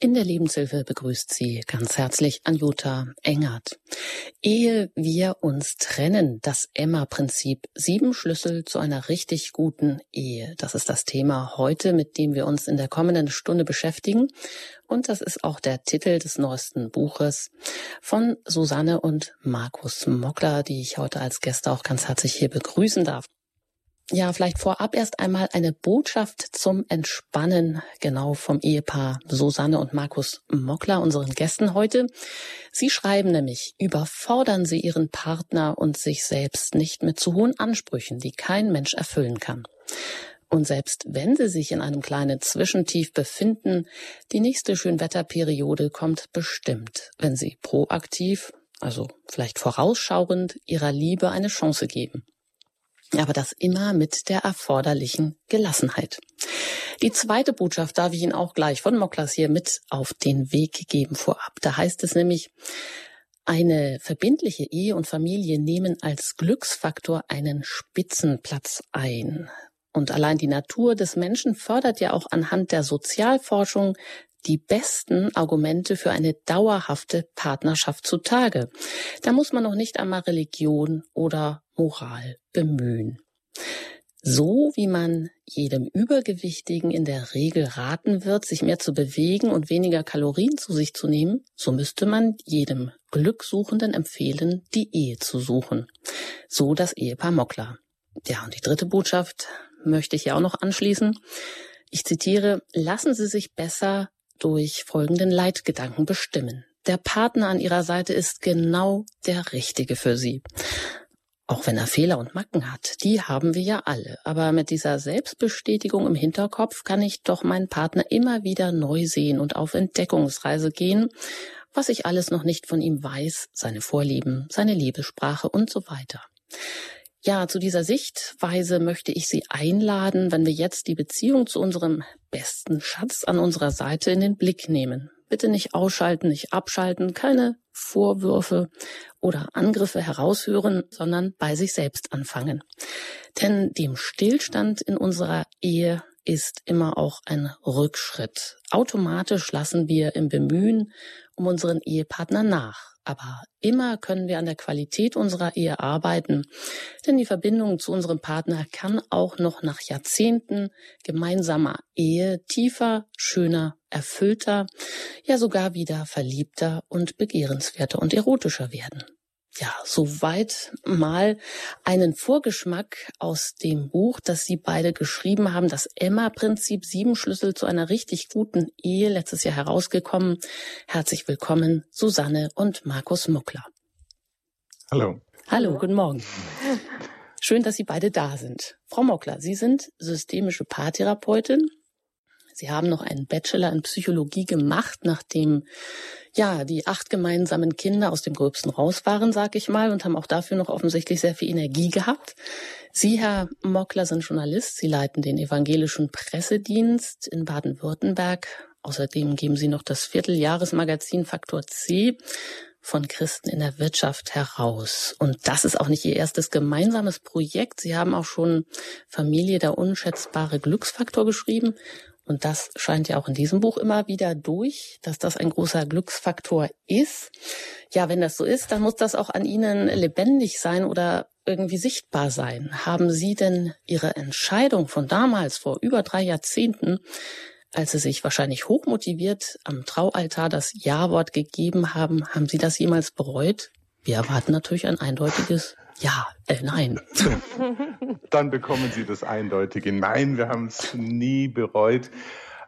In der Lebenshilfe begrüßt sie ganz herzlich Anjuta Engert. Ehe wir uns trennen, das Emma-Prinzip. Sieben Schlüssel zu einer richtig guten Ehe. Das ist das Thema heute, mit dem wir uns in der kommenden Stunde beschäftigen. Und das ist auch der Titel des neuesten Buches von Susanne und Markus Mockler, die ich heute als Gäste auch ganz herzlich hier begrüßen darf. Ja, vielleicht vorab erst einmal eine Botschaft zum Entspannen, genau vom Ehepaar Susanne und Markus Mockler, unseren Gästen heute. Sie schreiben nämlich, überfordern Sie Ihren Partner und sich selbst nicht mit zu hohen Ansprüchen, die kein Mensch erfüllen kann. Und selbst wenn Sie sich in einem kleinen Zwischentief befinden, die nächste Schönwetterperiode kommt bestimmt, wenn Sie proaktiv, also vielleicht vorausschauend, Ihrer Liebe eine Chance geben aber das immer mit der erforderlichen Gelassenheit. Die zweite Botschaft darf ich Ihnen auch gleich von Moklas hier mit auf den Weg geben vorab. Da heißt es nämlich, eine verbindliche Ehe und Familie nehmen als Glücksfaktor einen Spitzenplatz ein. Und allein die Natur des Menschen fördert ja auch anhand der Sozialforschung die besten Argumente für eine dauerhafte Partnerschaft zutage. Da muss man noch nicht einmal Religion oder Moral bemühen. So wie man jedem Übergewichtigen in der Regel raten wird, sich mehr zu bewegen und weniger Kalorien zu sich zu nehmen, so müsste man jedem Glücksuchenden empfehlen, die Ehe zu suchen. So das Ehepaar Mockler. Ja, und die dritte Botschaft möchte ich ja auch noch anschließen. Ich zitiere, lassen Sie sich besser durch folgenden Leitgedanken bestimmen. Der Partner an Ihrer Seite ist genau der Richtige für Sie. Auch wenn er Fehler und Macken hat, die haben wir ja alle. Aber mit dieser Selbstbestätigung im Hinterkopf kann ich doch meinen Partner immer wieder neu sehen und auf Entdeckungsreise gehen, was ich alles noch nicht von ihm weiß, seine Vorlieben, seine Liebessprache und so weiter. Ja, zu dieser Sichtweise möchte ich Sie einladen, wenn wir jetzt die Beziehung zu unserem besten Schatz an unserer Seite in den Blick nehmen. Bitte nicht ausschalten, nicht abschalten, keine Vorwürfe oder Angriffe heraushören, sondern bei sich selbst anfangen. Denn dem Stillstand in unserer Ehe ist immer auch ein Rückschritt. Automatisch lassen wir im Bemühen um unseren Ehepartner nach. Aber immer können wir an der Qualität unserer Ehe arbeiten, denn die Verbindung zu unserem Partner kann auch noch nach Jahrzehnten gemeinsamer Ehe tiefer, schöner, erfüllter, ja sogar wieder verliebter und begehrenswerter und erotischer werden. Ja, soweit mal einen Vorgeschmack aus dem Buch, das Sie beide geschrieben haben, das Emma-Prinzip, sieben Schlüssel zu einer richtig guten Ehe, letztes Jahr herausgekommen. Herzlich willkommen, Susanne und Markus Muckler. Hallo. Hallo, guten Morgen. Schön, dass Sie beide da sind. Frau Mockler, Sie sind systemische Paartherapeutin. Sie haben noch einen Bachelor in Psychologie gemacht, nachdem ja, die acht gemeinsamen Kinder aus dem Gröbsten raus waren, sag ich mal, und haben auch dafür noch offensichtlich sehr viel Energie gehabt. Sie, Herr Mockler, sind Journalist. Sie leiten den evangelischen Pressedienst in Baden-Württemberg. Außerdem geben Sie noch das Vierteljahresmagazin Faktor C von Christen in der Wirtschaft heraus. Und das ist auch nicht Ihr erstes gemeinsames Projekt. Sie haben auch schon Familie der unschätzbare Glücksfaktor geschrieben und das scheint ja auch in diesem Buch immer wieder durch, dass das ein großer Glücksfaktor ist. Ja, wenn das so ist, dann muss das auch an Ihnen lebendig sein oder irgendwie sichtbar sein. Haben Sie denn Ihre Entscheidung von damals, vor über drei Jahrzehnten, als Sie sich wahrscheinlich hochmotiviert am Traualtar das Ja-Wort gegeben haben, haben Sie das jemals bereut? Wir erwarten natürlich ein eindeutiges ja, äh, nein. Dann bekommen Sie das eindeutige Nein. Wir haben es nie bereut.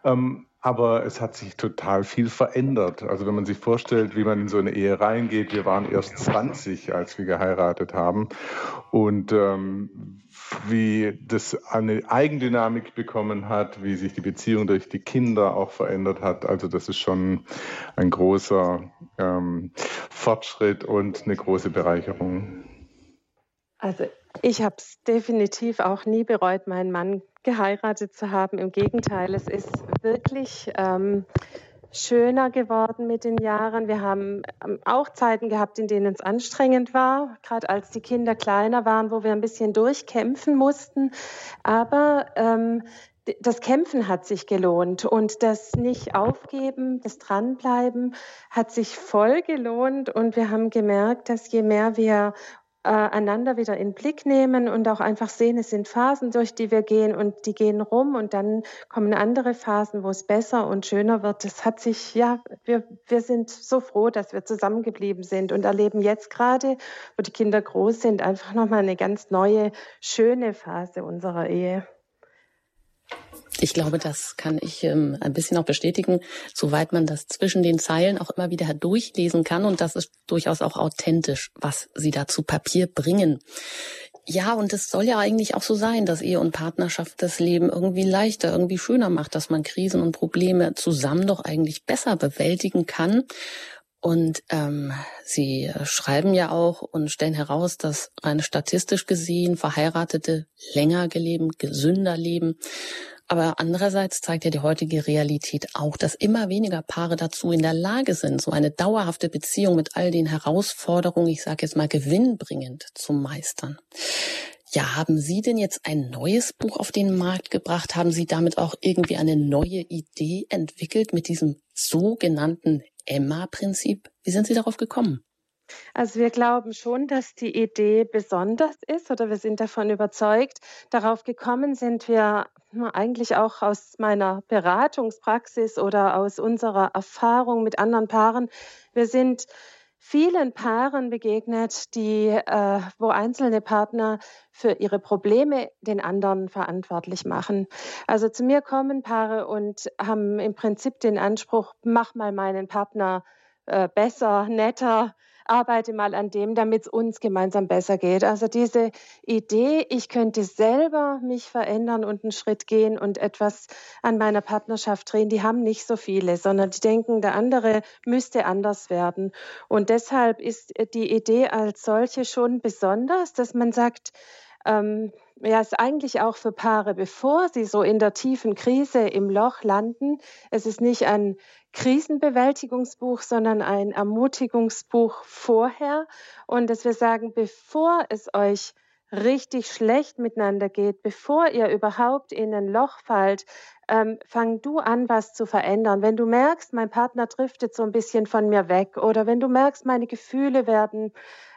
Ähm, aber es hat sich total viel verändert. Also wenn man sich vorstellt, wie man in so eine Ehe reingeht, wir waren erst 20, als wir geheiratet haben. Und ähm, wie das eine Eigendynamik bekommen hat, wie sich die Beziehung durch die Kinder auch verändert hat. Also das ist schon ein großer ähm, Fortschritt und eine große Bereicherung. Also ich habe es definitiv auch nie bereut, meinen Mann geheiratet zu haben. Im Gegenteil, es ist wirklich ähm, schöner geworden mit den Jahren. Wir haben ähm, auch Zeiten gehabt, in denen es anstrengend war, gerade als die Kinder kleiner waren, wo wir ein bisschen durchkämpfen mussten. Aber ähm, das Kämpfen hat sich gelohnt und das nicht aufgeben, das Dranbleiben hat sich voll gelohnt und wir haben gemerkt, dass je mehr wir äh, einander wieder in den Blick nehmen und auch einfach sehen, es sind Phasen, durch die wir gehen und die gehen rum und dann kommen andere Phasen, wo es besser und schöner wird. Das hat sich, ja, wir, wir sind so froh, dass wir zusammengeblieben sind und erleben jetzt gerade, wo die Kinder groß sind, einfach nochmal eine ganz neue, schöne Phase unserer Ehe. Ich glaube, das kann ich ähm, ein bisschen auch bestätigen, soweit man das zwischen den Zeilen auch immer wieder durchlesen kann. Und das ist durchaus auch authentisch, was Sie da zu Papier bringen. Ja, und es soll ja eigentlich auch so sein, dass Ehe und Partnerschaft das Leben irgendwie leichter, irgendwie schöner macht, dass man Krisen und Probleme zusammen doch eigentlich besser bewältigen kann. Und ähm, Sie schreiben ja auch und stellen heraus, dass rein statistisch gesehen Verheiratete länger geleben, gesünder leben. Aber andererseits zeigt ja die heutige Realität auch, dass immer weniger Paare dazu in der Lage sind, so eine dauerhafte Beziehung mit all den Herausforderungen, ich sage jetzt mal gewinnbringend, zu meistern. Ja, haben Sie denn jetzt ein neues Buch auf den Markt gebracht? Haben Sie damit auch irgendwie eine neue Idee entwickelt mit diesem sogenannten Emma-Prinzip? Wie sind Sie darauf gekommen? Also wir glauben schon, dass die Idee besonders ist oder wir sind davon überzeugt. Darauf gekommen sind wir eigentlich auch aus meiner Beratungspraxis oder aus unserer Erfahrung mit anderen Paaren. Wir sind vielen Paaren begegnet, die, äh, wo einzelne Partner für ihre Probleme den anderen verantwortlich machen. Also zu mir kommen Paare und haben im Prinzip den Anspruch, mach mal meinen Partner äh, besser, netter, arbeite mal an dem, damit es uns gemeinsam besser geht. Also diese Idee, ich könnte selber mich verändern und einen Schritt gehen und etwas an meiner Partnerschaft drehen, die haben nicht so viele, sondern die denken, der andere müsste anders werden. Und deshalb ist die Idee als solche schon besonders, dass man sagt, ähm, ja, ist eigentlich auch für Paare, bevor sie so in der tiefen Krise im Loch landen. Es ist nicht ein Krisenbewältigungsbuch, sondern ein Ermutigungsbuch vorher. Und dass wir sagen, bevor es euch richtig schlecht miteinander geht, bevor ihr überhaupt in ein Loch fallt, ähm, fang du an, was zu verändern. Wenn du merkst, mein Partner driftet so ein bisschen von mir weg oder wenn du merkst, meine Gefühle werden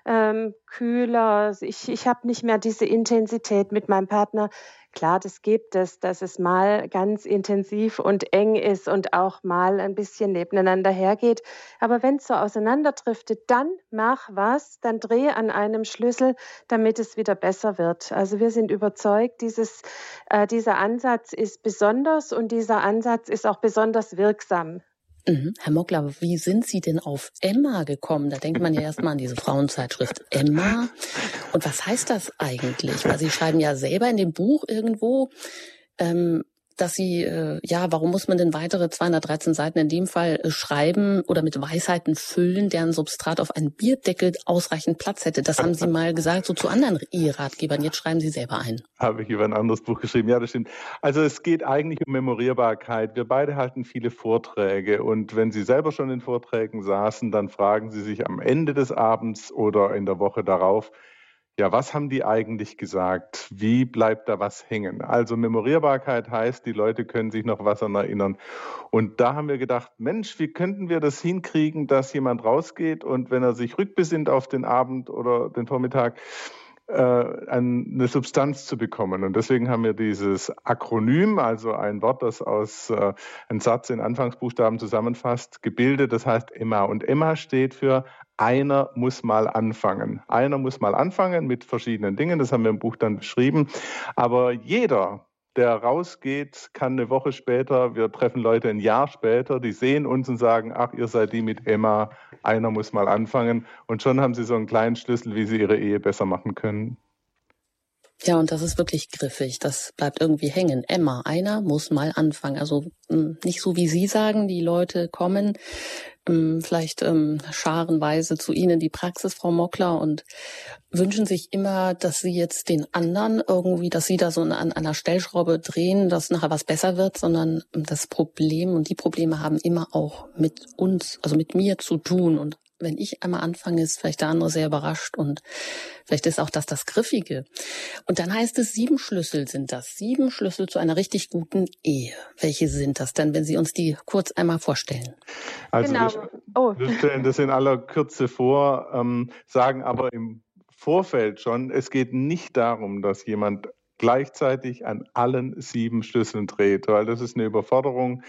ähm, kühler, ich, ich habe nicht mehr diese Intensität mit meinem Partner, Klar, das gibt es, dass es mal ganz intensiv und eng ist und auch mal ein bisschen nebeneinander hergeht. Aber wenn es so auseinanderdriftet, dann mach was, dann drehe an einem Schlüssel, damit es wieder besser wird. Also wir sind überzeugt, dieses, äh, dieser Ansatz ist besonders und dieser Ansatz ist auch besonders wirksam. Mhm. Herr Mockler, wie sind Sie denn auf Emma gekommen? Da denkt man ja erstmal an diese Frauenzeitschrift Emma. Und was heißt das eigentlich? Weil Sie schreiben ja selber in dem Buch irgendwo, ähm, dass sie, äh, ja, warum muss man denn weitere 213 Seiten in dem Fall äh, schreiben oder mit Weisheiten füllen, deren Substrat auf einen Bierdeckel ausreichend Platz hätte? Das haben Sie mal gesagt, so zu anderen Eheratgebern. Jetzt schreiben Sie selber ein. Habe ich über ein anderes Buch geschrieben. Ja, das stimmt. Also es geht eigentlich um Memorierbarkeit. Wir beide halten viele Vorträge und wenn Sie selber schon in Vorträgen saßen, dann fragen Sie sich am Ende des Abends oder in der Woche darauf, ja, was haben die eigentlich gesagt? Wie bleibt da was hängen? Also Memorierbarkeit heißt, die Leute können sich noch was an erinnern. Und da haben wir gedacht, Mensch, wie könnten wir das hinkriegen, dass jemand rausgeht und wenn er sich rückbesinnt auf den Abend oder den Vormittag, eine Substanz zu bekommen. Und deswegen haben wir dieses Akronym, also ein Wort, das aus äh, einem Satz in Anfangsbuchstaben zusammenfasst, gebildet. Das heißt Emma. Und Emma steht für einer muss mal anfangen. Einer muss mal anfangen mit verschiedenen Dingen, das haben wir im Buch dann beschrieben. Aber jeder, der rausgeht, kann eine Woche später, wir treffen Leute ein Jahr später, die sehen uns und sagen, ach, ihr seid die mit Emma, einer muss mal anfangen. Und schon haben sie so einen kleinen Schlüssel, wie sie ihre Ehe besser machen können. Ja, und das ist wirklich griffig. Das bleibt irgendwie hängen. Emma, einer muss mal anfangen. Also hm, nicht so wie Sie sagen, die Leute kommen hm, vielleicht ähm, scharenweise zu Ihnen die Praxis, Frau Mockler, und wünschen sich immer, dass Sie jetzt den anderen irgendwie, dass Sie da so an einer Stellschraube drehen, dass nachher was besser wird, sondern das Problem und die Probleme haben immer auch mit uns, also mit mir zu tun. Und wenn ich einmal anfange, ist vielleicht der andere sehr überrascht und vielleicht ist auch das das Griffige. Und dann heißt es, sieben Schlüssel sind das. Sieben Schlüssel zu einer richtig guten Ehe. Welche sind das denn, wenn Sie uns die kurz einmal vorstellen? Also genau. wir, oh. wir stellen das in aller Kürze vor, ähm, sagen aber im Vorfeld schon, es geht nicht darum, dass jemand gleichzeitig an allen sieben Schlüsseln dreht, weil das ist eine Überforderung,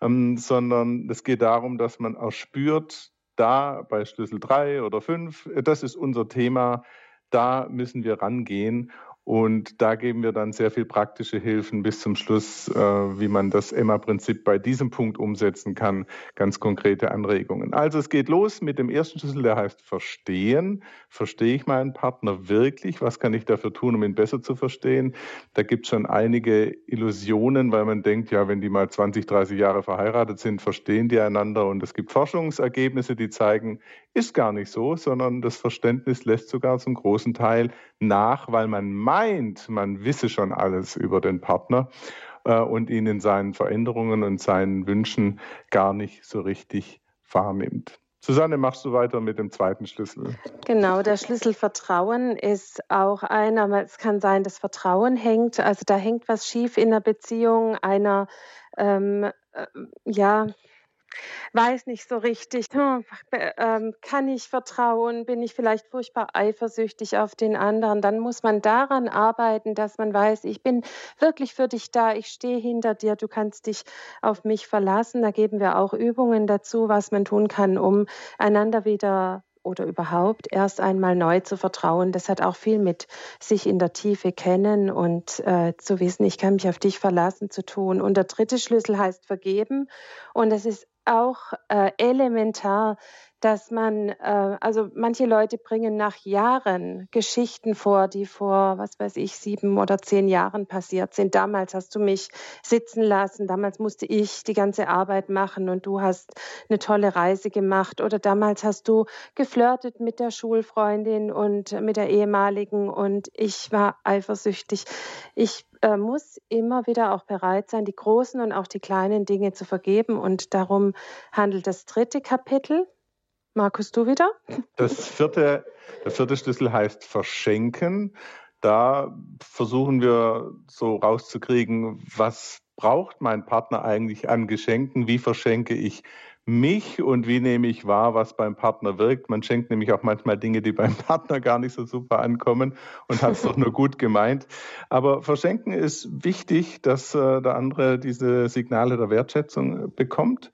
ähm, sondern es geht darum, dass man auch spürt, da bei Schlüssel drei oder fünf, das ist unser Thema, da müssen wir rangehen und da geben wir dann sehr viel praktische Hilfen bis zum Schluss, äh, wie man das Emma-Prinzip bei diesem Punkt umsetzen kann. Ganz konkrete Anregungen. Also es geht los mit dem ersten Schlüssel, der heißt Verstehen. Verstehe ich meinen Partner wirklich? Was kann ich dafür tun, um ihn besser zu verstehen? Da gibt es schon einige Illusionen, weil man denkt, ja, wenn die mal 20, 30 Jahre verheiratet sind, verstehen die einander. Und es gibt Forschungsergebnisse, die zeigen, ist gar nicht so, sondern das Verständnis lässt sogar zum großen Teil nach, weil man meint, man wisse schon alles über den Partner äh, und ihn in seinen Veränderungen und seinen Wünschen gar nicht so richtig wahrnimmt. Susanne, machst du weiter mit dem zweiten Schlüssel? Genau, der Schlüssel Vertrauen ist auch einer, es kann sein, dass Vertrauen hängt, also da hängt was schief in der Beziehung, einer ähm, äh, ja, weiß nicht so richtig, hm, ähm, kann ich vertrauen, bin ich vielleicht furchtbar eifersüchtig auf den anderen, dann muss man daran arbeiten, dass man weiß, ich bin wirklich für dich da, ich stehe hinter dir, du kannst dich auf mich verlassen. Da geben wir auch Übungen dazu, was man tun kann, um einander wieder oder überhaupt erst einmal neu zu vertrauen. Das hat auch viel mit sich in der Tiefe kennen und äh, zu wissen, ich kann mich auf dich verlassen zu tun. Und der dritte Schlüssel heißt vergeben. Und das ist auch äh, elementar, dass man, äh, also manche Leute bringen nach Jahren Geschichten vor, die vor, was weiß ich, sieben oder zehn Jahren passiert sind. Damals hast du mich sitzen lassen, damals musste ich die ganze Arbeit machen und du hast eine tolle Reise gemacht oder damals hast du geflirtet mit der Schulfreundin und mit der ehemaligen und ich war eifersüchtig. Ich äh, muss immer wieder auch bereit sein, die großen und auch die kleinen Dinge zu vergeben und darum handelt das dritte Kapitel Markus, du wieder? Das vierte, der vierte Schlüssel heißt Verschenken. Da versuchen wir so rauszukriegen, was braucht mein Partner eigentlich an Geschenken? Wie verschenke ich mich und wie nehme ich wahr, was beim Partner wirkt? Man schenkt nämlich auch manchmal Dinge, die beim Partner gar nicht so super ankommen und hat es doch nur gut gemeint. Aber verschenken ist wichtig, dass äh, der andere diese Signale der Wertschätzung bekommt.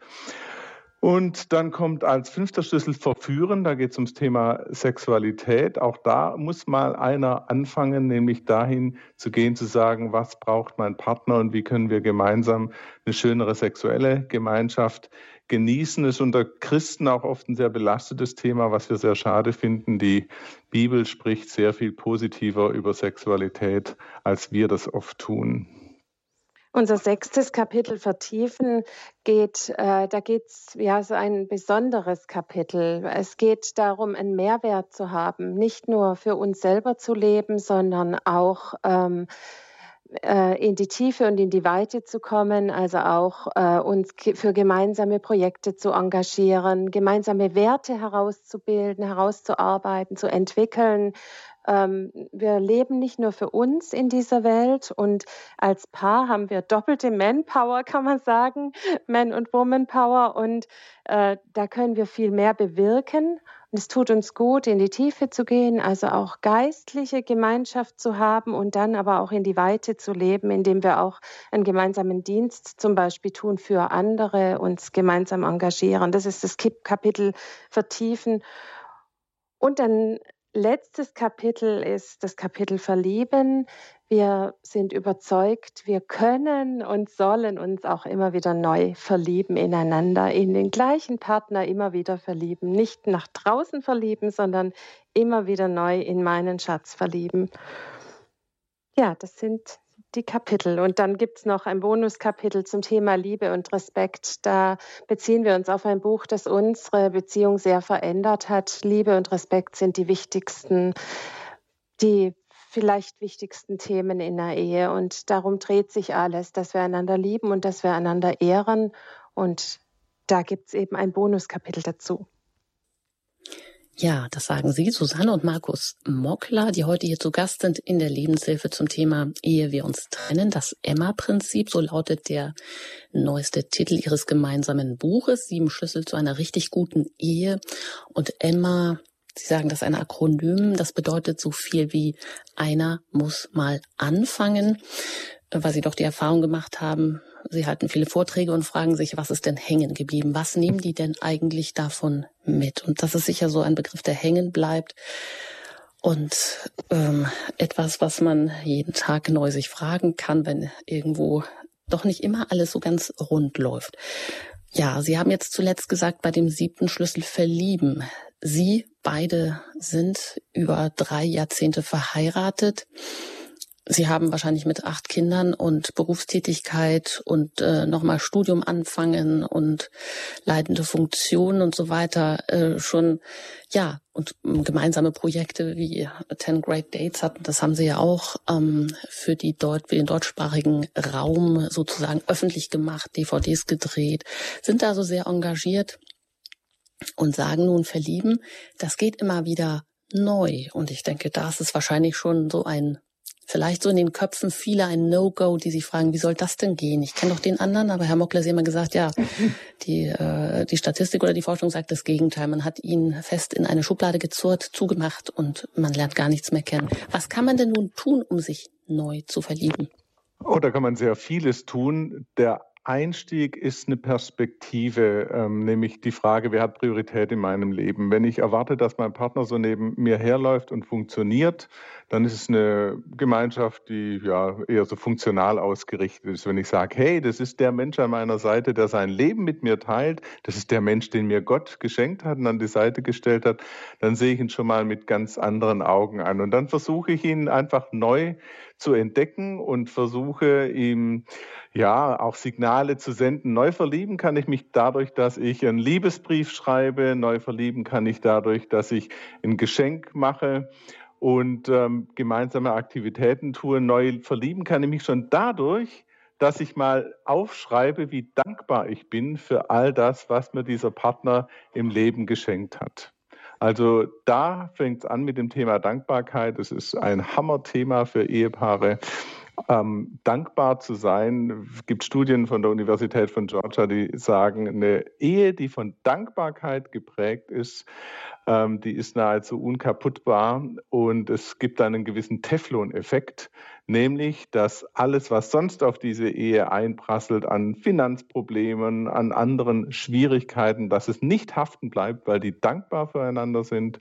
Und dann kommt als fünfter Schlüssel Verführen. Da geht es ums Thema Sexualität. Auch da muss mal einer anfangen, nämlich dahin zu gehen, zu sagen, was braucht mein Partner und wie können wir gemeinsam eine schönere sexuelle Gemeinschaft genießen. Ist unter Christen auch oft ein sehr belastetes Thema, was wir sehr schade finden. Die Bibel spricht sehr viel positiver über Sexualität, als wir das oft tun. Unser sechstes Kapitel vertiefen geht, äh, da geht es ja so ein besonderes Kapitel. Es geht darum, einen Mehrwert zu haben, nicht nur für uns selber zu leben, sondern auch ähm, äh, in die Tiefe und in die Weite zu kommen, also auch äh, uns für gemeinsame Projekte zu engagieren, gemeinsame Werte herauszubilden, herauszuarbeiten, zu entwickeln, ähm, wir leben nicht nur für uns in dieser Welt und als Paar haben wir doppelte Manpower, kann man sagen, Man- und Womanpower und äh, da können wir viel mehr bewirken. Es tut uns gut, in die Tiefe zu gehen, also auch geistliche Gemeinschaft zu haben und dann aber auch in die Weite zu leben, indem wir auch einen gemeinsamen Dienst zum Beispiel tun für andere, uns gemeinsam engagieren. Das ist das Kapitel Vertiefen. Und dann letztes Kapitel ist das Kapitel Verlieben. Wir sind überzeugt, wir können und sollen uns auch immer wieder neu verlieben ineinander, in den gleichen Partner immer wieder verlieben. Nicht nach draußen verlieben, sondern immer wieder neu in meinen Schatz verlieben. Ja, das sind die Kapitel. Und dann gibt es noch ein Bonuskapitel zum Thema Liebe und Respekt. Da beziehen wir uns auf ein Buch, das unsere Beziehung sehr verändert hat. Liebe und Respekt sind die wichtigsten, die vielleicht wichtigsten Themen in der Ehe. Und darum dreht sich alles, dass wir einander lieben und dass wir einander ehren. Und da gibt es eben ein Bonuskapitel dazu. Ja, das sagen Sie, Susanne und Markus Mockler, die heute hier zu Gast sind in der Lebenshilfe zum Thema Ehe wir uns trennen. Das Emma-Prinzip, so lautet der neueste Titel Ihres gemeinsamen Buches, Sieben Schlüssel zu einer richtig guten Ehe. Und Emma, Sie sagen das ist ein Akronym, das bedeutet so viel wie einer muss mal anfangen, weil Sie doch die Erfahrung gemacht haben, Sie halten viele Vorträge und fragen sich, was ist denn hängen geblieben? Was nehmen die denn eigentlich davon mit? Und das ist sicher so ein Begriff, der hängen bleibt und ähm, etwas, was man jeden Tag neu sich fragen kann, wenn irgendwo doch nicht immer alles so ganz rund läuft. Ja, Sie haben jetzt zuletzt gesagt, bei dem siebten Schlüssel verlieben. Sie beide sind über drei Jahrzehnte verheiratet. Sie haben wahrscheinlich mit acht Kindern und Berufstätigkeit und äh, nochmal Studium anfangen und leitende Funktionen und so weiter äh, schon, ja, und ähm, gemeinsame Projekte wie Ten Great Dates hatten, das haben Sie ja auch ähm, für, die Deut für den deutschsprachigen Raum sozusagen öffentlich gemacht, DVDs gedreht, sind da so sehr engagiert und sagen nun verlieben, das geht immer wieder neu. Und ich denke, da ist es wahrscheinlich schon so ein vielleicht so in den Köpfen vieler ein No-Go, die sich fragen, wie soll das denn gehen? Ich kenne doch den anderen, aber Herr Mockler hat immer gesagt, ja, die, äh, die Statistik oder die Forschung sagt das Gegenteil. Man hat ihn fest in eine Schublade gezurrt, zugemacht und man lernt gar nichts mehr kennen. Was kann man denn nun tun, um sich neu zu verlieben? Oh, da kann man sehr vieles tun. Der Einstieg ist eine Perspektive, ähm, nämlich die Frage, wer hat Priorität in meinem Leben? Wenn ich erwarte, dass mein Partner so neben mir herläuft und funktioniert, dann ist es eine Gemeinschaft, die ja eher so funktional ausgerichtet ist. Wenn ich sage, hey, das ist der Mensch an meiner Seite, der sein Leben mit mir teilt, das ist der Mensch, den mir Gott geschenkt hat und an die Seite gestellt hat, dann sehe ich ihn schon mal mit ganz anderen Augen an. Und dann versuche ich ihn einfach neu zu entdecken und versuche ihm ja auch Signale zu senden. Neu verlieben kann ich mich dadurch, dass ich einen Liebesbrief schreibe. Neu verlieben kann ich dadurch, dass ich ein Geschenk mache und ähm, gemeinsame Aktivitäten tue. Neu verlieben kann ich mich schon dadurch, dass ich mal aufschreibe, wie dankbar ich bin für all das, was mir dieser Partner im Leben geschenkt hat. Also da fängt es an mit dem Thema Dankbarkeit. Es ist ein Hammerthema für Ehepaare. Ähm, dankbar zu sein. Es gibt Studien von der Universität von Georgia, die sagen, eine Ehe, die von Dankbarkeit geprägt ist, ähm, die ist nahezu unkaputtbar und es gibt einen gewissen Teflon-Effekt, nämlich dass alles, was sonst auf diese Ehe einprasselt an Finanzproblemen, an anderen Schwierigkeiten, dass es nicht haften bleibt, weil die dankbar füreinander sind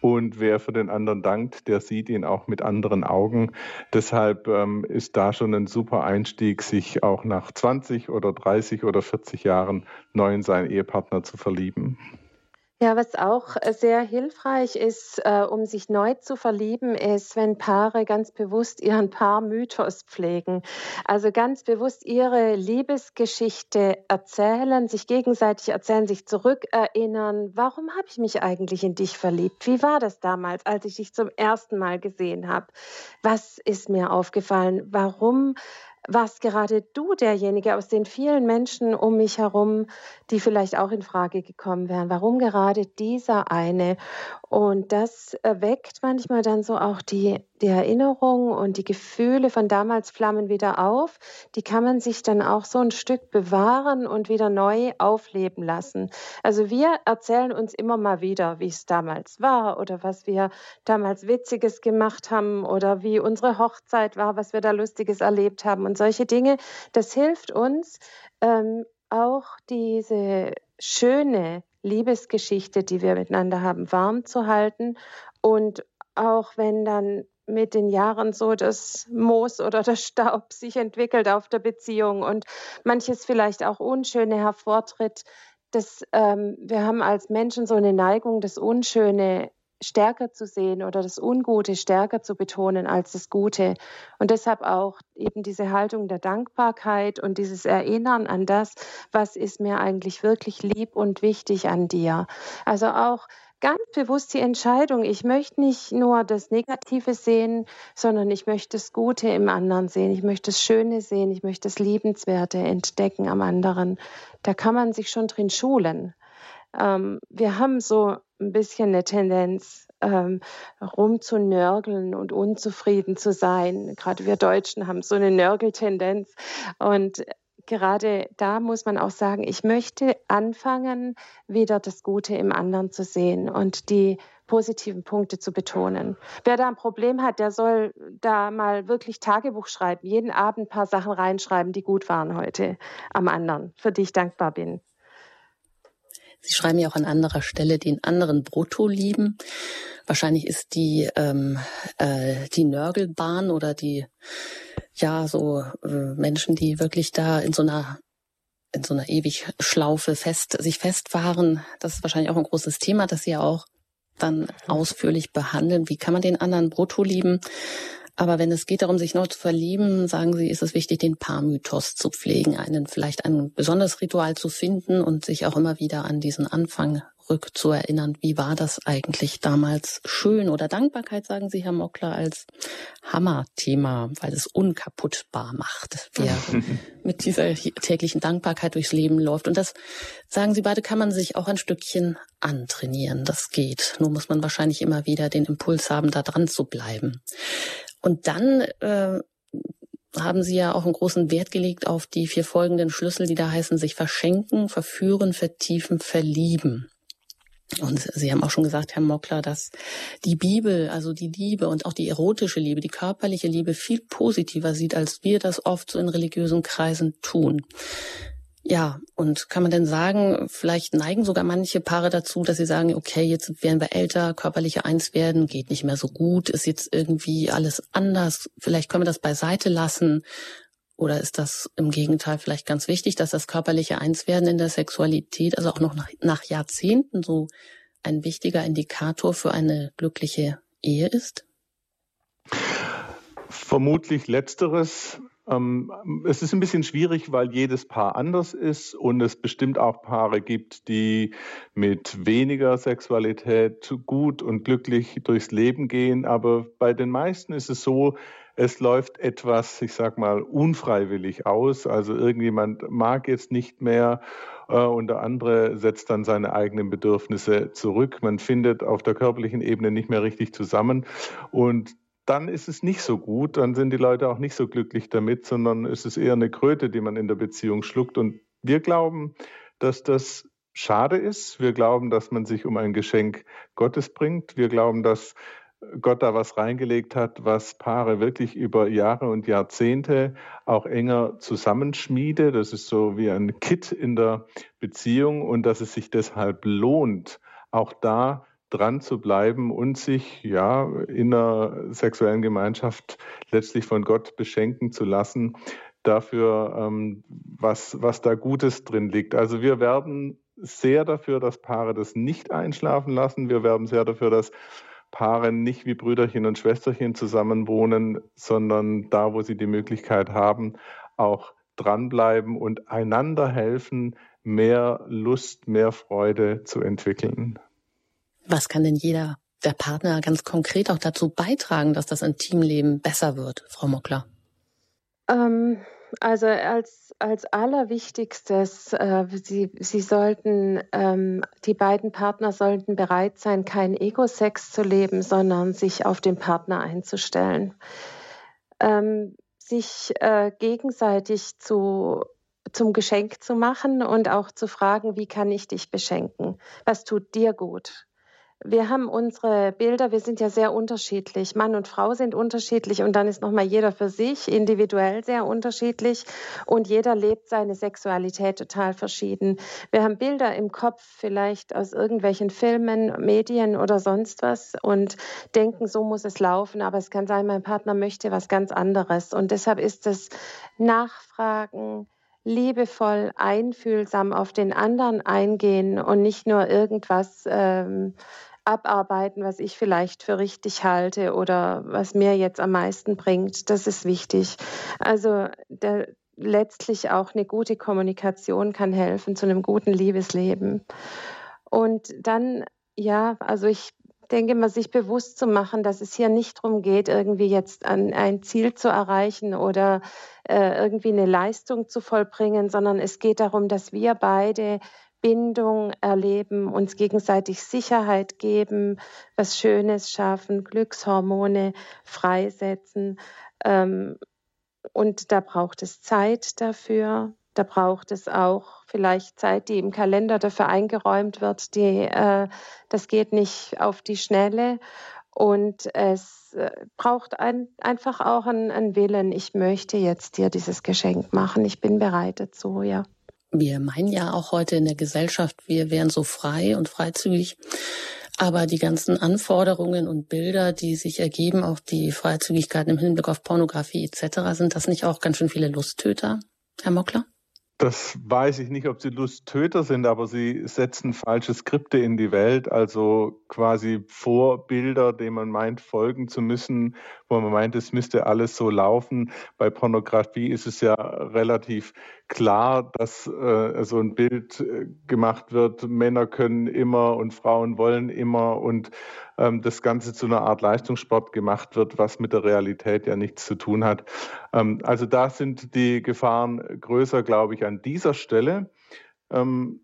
und wer für den anderen dankt, der sieht ihn auch mit anderen Augen. Deshalb ähm, ist da schon ein super Einstieg, sich auch nach 20 oder 30 oder 40 Jahren neu in seinen Ehepartner zu verlieben. Ja, was auch äh, sehr hilfreich ist, äh, um sich neu zu verlieben, ist, wenn Paare ganz bewusst ihren Paarmythos pflegen. Also ganz bewusst ihre Liebesgeschichte erzählen, sich gegenseitig erzählen, sich zurückerinnern. Warum habe ich mich eigentlich in dich verliebt? Wie war das damals, als ich dich zum ersten Mal gesehen habe? Was ist mir aufgefallen? Warum warst gerade du derjenige aus den vielen Menschen um mich herum, die vielleicht auch in Frage gekommen wären. Warum gerade dieser eine? Und das weckt manchmal dann so auch die, die Erinnerung und die Gefühle von damals flammen wieder auf. Die kann man sich dann auch so ein Stück bewahren und wieder neu aufleben lassen. Also wir erzählen uns immer mal wieder, wie es damals war oder was wir damals Witziges gemacht haben oder wie unsere Hochzeit war, was wir da Lustiges erlebt haben und solche Dinge. Das hilft uns, ähm, auch diese schöne Liebesgeschichte, die wir miteinander haben, warm zu halten. Und auch wenn dann mit den Jahren so das Moos oder der Staub sich entwickelt auf der Beziehung und manches vielleicht auch Unschöne hervortritt, das, ähm, wir haben als Menschen so eine Neigung, das Unschöne stärker zu sehen oder das Ungute stärker zu betonen als das Gute. Und deshalb auch eben diese Haltung der Dankbarkeit und dieses Erinnern an das, was ist mir eigentlich wirklich lieb und wichtig an dir. Also auch ganz bewusst die Entscheidung, ich möchte nicht nur das Negative sehen, sondern ich möchte das Gute im anderen sehen, ich möchte das Schöne sehen, ich möchte das Liebenswerte entdecken am anderen. Da kann man sich schon drin schulen. Ähm, wir haben so ein bisschen eine Tendenz, ähm, rumzunörgeln und unzufrieden zu sein. Gerade wir Deutschen haben so eine Nörgeltendenz. Und gerade da muss man auch sagen, ich möchte anfangen, wieder das Gute im anderen zu sehen und die positiven Punkte zu betonen. Wer da ein Problem hat, der soll da mal wirklich Tagebuch schreiben, jeden Abend ein paar Sachen reinschreiben, die gut waren heute am anderen, für die ich dankbar bin. Sie schreiben ja auch an anderer Stelle den anderen Brutto lieben. Wahrscheinlich ist die ähm, äh, die Nörgelbahn oder die ja so äh, Menschen, die wirklich da in so einer in so einer ewig Schlaufe fest sich festfahren. Das ist wahrscheinlich auch ein großes Thema, das Sie ja auch dann ausführlich behandeln. Wie kann man den anderen Brutto lieben? Aber wenn es geht darum, sich neu zu verlieben, sagen Sie, ist es wichtig, den Paarmythos zu pflegen, einen vielleicht ein besonderes Ritual zu finden und sich auch immer wieder an diesen Anfang rückzuerinnern. Wie war das eigentlich damals schön? Oder Dankbarkeit, sagen Sie, Herr Mockler, als Hammerthema, weil es unkaputtbar macht, wer mit dieser täglichen Dankbarkeit durchs Leben läuft. Und das, sagen Sie beide, kann man sich auch ein Stückchen antrainieren. Das geht. Nur muss man wahrscheinlich immer wieder den Impuls haben, da dran zu bleiben. Und dann äh, haben Sie ja auch einen großen Wert gelegt auf die vier folgenden Schlüssel, die da heißen, sich verschenken, verführen, vertiefen, verlieben. Und Sie haben auch schon gesagt, Herr Mockler, dass die Bibel, also die Liebe und auch die erotische Liebe, die körperliche Liebe viel positiver sieht, als wir das oft so in religiösen Kreisen tun. Ja, und kann man denn sagen, vielleicht neigen sogar manche Paare dazu, dass sie sagen, okay, jetzt werden wir älter, körperliche Eins werden, geht nicht mehr so gut, ist jetzt irgendwie alles anders, vielleicht können wir das beiseite lassen. Oder ist das im Gegenteil vielleicht ganz wichtig, dass das körperliche Einswerden in der Sexualität, also auch noch nach, nach Jahrzehnten so ein wichtiger Indikator für eine glückliche Ehe ist? Vermutlich letzteres. Ähm, es ist ein bisschen schwierig, weil jedes Paar anders ist und es bestimmt auch Paare gibt, die mit weniger Sexualität gut und glücklich durchs Leben gehen. Aber bei den meisten ist es so, es läuft etwas, ich sag mal, unfreiwillig aus. Also irgendjemand mag jetzt nicht mehr äh, und der andere setzt dann seine eigenen Bedürfnisse zurück. Man findet auf der körperlichen Ebene nicht mehr richtig zusammen. Und dann ist es nicht so gut, dann sind die Leute auch nicht so glücklich damit, sondern es ist eher eine Kröte, die man in der Beziehung schluckt. Und wir glauben, dass das schade ist. Wir glauben, dass man sich um ein Geschenk Gottes bringt. Wir glauben, dass Gott da was reingelegt hat, was Paare wirklich über Jahre und Jahrzehnte auch enger zusammenschmiede. Das ist so wie ein Kit in der Beziehung und dass es sich deshalb lohnt, auch da dran zu bleiben und sich ja in der sexuellen Gemeinschaft letztlich von Gott beschenken zu lassen dafür, ähm, was, was da Gutes drin liegt. Also wir werben sehr dafür, dass Paare das nicht einschlafen lassen. Wir werben sehr dafür, dass Paare nicht wie Brüderchen und Schwesterchen zusammenwohnen, sondern da, wo sie die Möglichkeit haben, auch dranbleiben und einander helfen, mehr Lust, mehr Freude zu entwickeln. Was kann denn jeder der Partner ganz konkret auch dazu beitragen, dass das Intimleben besser wird, Frau Mockler? Ähm, also als, als allerwichtigstes, äh, Sie, Sie sollten, ähm, die beiden Partner sollten bereit sein, kein Ego-Sex zu leben, sondern sich auf den Partner einzustellen. Ähm, sich äh, gegenseitig zu zum Geschenk zu machen und auch zu fragen, wie kann ich dich beschenken? Was tut dir gut? Wir haben unsere Bilder, wir sind ja sehr unterschiedlich. Mann und Frau sind unterschiedlich und dann ist nochmal jeder für sich individuell sehr unterschiedlich und jeder lebt seine Sexualität total verschieden. Wir haben Bilder im Kopf vielleicht aus irgendwelchen Filmen, Medien oder sonst was und denken, so muss es laufen, aber es kann sein, mein Partner möchte was ganz anderes und deshalb ist es Nachfragen, liebevoll, einfühlsam auf den anderen eingehen und nicht nur irgendwas ähm, abarbeiten, was ich vielleicht für richtig halte oder was mir jetzt am meisten bringt. Das ist wichtig. Also der, letztlich auch eine gute Kommunikation kann helfen zu einem guten Liebesleben. Und dann, ja, also ich denke mal, sich bewusst zu machen, dass es hier nicht darum geht, irgendwie jetzt an ein Ziel zu erreichen oder äh, irgendwie eine Leistung zu vollbringen, sondern es geht darum, dass wir beide Bindung erleben, uns gegenseitig Sicherheit geben, was Schönes schaffen, Glückshormone freisetzen. Ähm, und da braucht es Zeit dafür. Da braucht es auch vielleicht Zeit, die im Kalender dafür eingeräumt wird. Die, äh, das geht nicht auf die Schnelle. Und es äh, braucht ein, einfach auch einen, einen Willen. Ich möchte jetzt dir dieses Geschenk machen. Ich bin bereit dazu, ja. Wir meinen ja auch heute in der Gesellschaft, wir wären so frei und freizügig. Aber die ganzen Anforderungen und Bilder, die sich ergeben, auch die Freizügigkeit im Hinblick auf Pornografie etc., sind das nicht auch ganz schön viele Lusttöter, Herr Mockler? Das weiß ich nicht, ob sie Lusttöter sind, aber sie setzen falsche Skripte in die Welt, also quasi Vorbilder, denen man meint, folgen zu müssen, wo man meint, es müsste alles so laufen. Bei Pornografie ist es ja relativ klar, dass äh, so ein Bild äh, gemacht wird, Männer können immer und Frauen wollen immer und ähm, das Ganze zu einer Art Leistungssport gemacht wird, was mit der Realität ja nichts zu tun hat. Ähm, also da sind die Gefahren größer, glaube ich, an dieser Stelle. Ähm,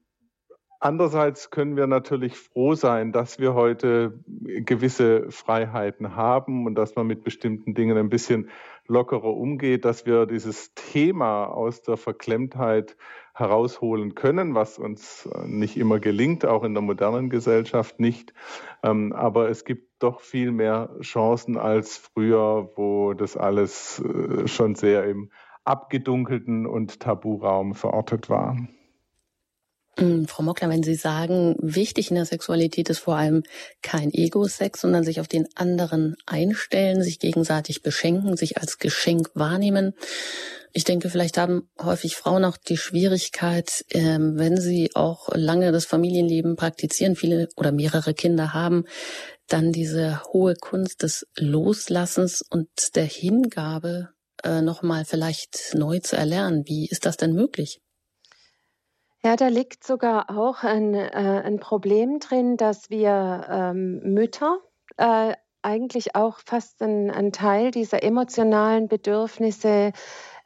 Andererseits können wir natürlich froh sein, dass wir heute gewisse Freiheiten haben und dass man mit bestimmten Dingen ein bisschen lockerer umgeht, dass wir dieses Thema aus der Verklemmtheit herausholen können, was uns nicht immer gelingt, auch in der modernen Gesellschaft nicht. Ähm, aber es gibt doch viel mehr Chancen als früher, wo das alles äh, schon sehr im abgedunkelten und Taburaum verortet war. Mm, Frau Mockler, wenn Sie sagen, wichtig in der Sexualität ist vor allem kein Ego-Sex, sondern sich auf den anderen einstellen, sich gegenseitig beschenken, sich als Geschenk wahrnehmen. Ich denke, vielleicht haben häufig Frauen auch die Schwierigkeit, ähm, wenn sie auch lange das Familienleben praktizieren, viele oder mehrere Kinder haben, dann diese hohe Kunst des Loslassens und der Hingabe äh, nochmal vielleicht neu zu erlernen. Wie ist das denn möglich? Ja, da liegt sogar auch ein, äh, ein Problem drin, dass wir ähm, Mütter äh, eigentlich auch fast einen Teil dieser emotionalen Bedürfnisse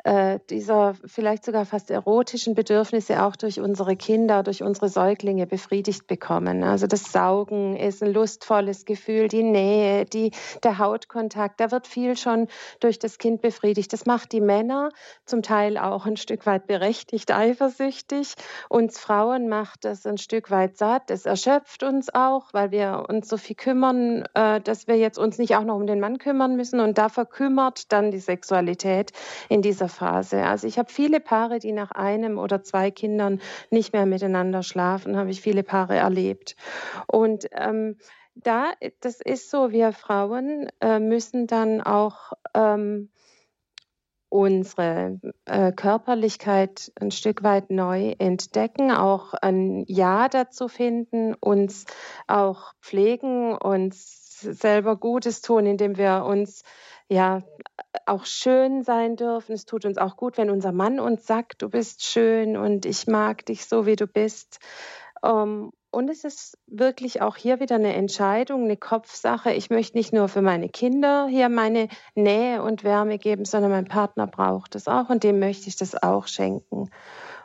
äh, dieser vielleicht sogar fast erotischen Bedürfnisse auch durch unsere Kinder, durch unsere Säuglinge befriedigt bekommen. Also das Saugen ist ein lustvolles Gefühl, die Nähe, die, der Hautkontakt, da wird viel schon durch das Kind befriedigt. Das macht die Männer zum Teil auch ein Stück weit berechtigt eifersüchtig. Uns Frauen macht das ein Stück weit satt. Es erschöpft uns auch, weil wir uns so viel kümmern, äh, dass wir jetzt uns nicht auch noch um den Mann kümmern müssen. Und da verkümmert dann die Sexualität in dieser Phase. Also ich habe viele Paare, die nach einem oder zwei Kindern nicht mehr miteinander schlafen, habe ich viele Paare erlebt. Und ähm, da, das ist so, wir Frauen äh, müssen dann auch ähm, unsere äh, Körperlichkeit ein Stück weit neu entdecken, auch ein Ja dazu finden, uns auch pflegen, uns selber Gutes tun, indem wir uns ja auch schön sein dürfen. Es tut uns auch gut, wenn unser Mann uns sagt, du bist schön und ich mag dich so, wie du bist. Ähm, und es ist wirklich auch hier wieder eine Entscheidung, eine Kopfsache. Ich möchte nicht nur für meine Kinder hier meine Nähe und Wärme geben, sondern mein Partner braucht es auch und dem möchte ich das auch schenken.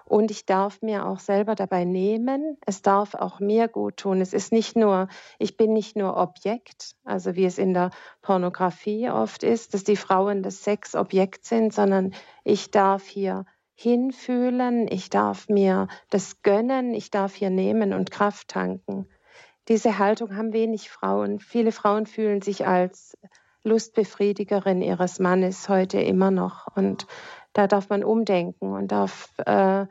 Und ich darf mir auch selber dabei nehmen. Es darf auch mir gut tun. Es ist nicht nur, ich bin nicht nur Objekt, also wie es in der Pornografie oft ist, dass die Frauen das Sexobjekt sind, sondern ich darf hier hinfühlen, ich darf mir das gönnen, ich darf hier nehmen und Kraft tanken. Diese Haltung haben wenig Frauen. Viele Frauen fühlen sich als Lustbefriedigerin ihres Mannes heute immer noch. Und da darf man umdenken und darf äh,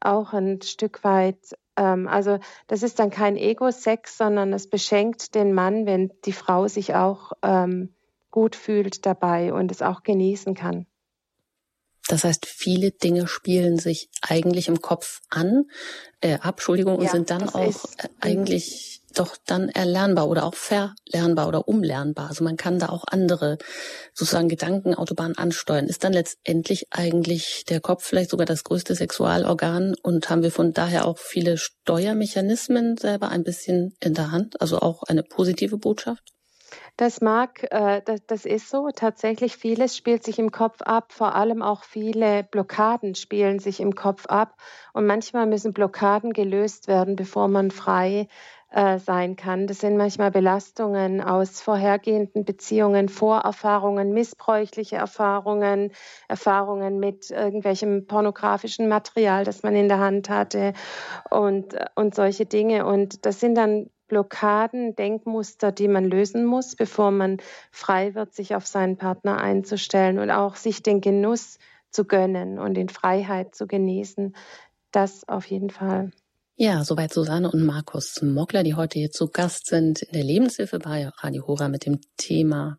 auch ein Stück weit, ähm, also das ist dann kein Ego-Sex, sondern es beschenkt den Mann, wenn die Frau sich auch ähm, gut fühlt dabei und es auch genießen kann. Das heißt, viele Dinge spielen sich eigentlich im Kopf an, äh, ab, Entschuldigung, und ja, sind dann auch ist, äh, eigentlich doch dann erlernbar oder auch verlernbar oder umlernbar. Also man kann da auch andere sozusagen Gedankenautobahnen ansteuern. Ist dann letztendlich eigentlich der Kopf vielleicht sogar das größte Sexualorgan und haben wir von daher auch viele Steuermechanismen selber ein bisschen in der Hand, also auch eine positive Botschaft? Das mag, äh, das, das ist so. Tatsächlich vieles spielt sich im Kopf ab. Vor allem auch viele Blockaden spielen sich im Kopf ab. Und manchmal müssen Blockaden gelöst werden, bevor man frei äh, sein kann. Das sind manchmal Belastungen aus vorhergehenden Beziehungen, Vorerfahrungen, missbräuchliche Erfahrungen, Erfahrungen mit irgendwelchem pornografischen Material, das man in der Hand hatte und, und solche Dinge. Und das sind dann Blockaden, Denkmuster, die man lösen muss, bevor man frei wird, sich auf seinen Partner einzustellen und auch sich den Genuss zu gönnen und in Freiheit zu genießen. Das auf jeden Fall. Ja, soweit Susanne und Markus Mockler, die heute hier zu Gast sind in der Lebenshilfe bei Radio Hora mit dem Thema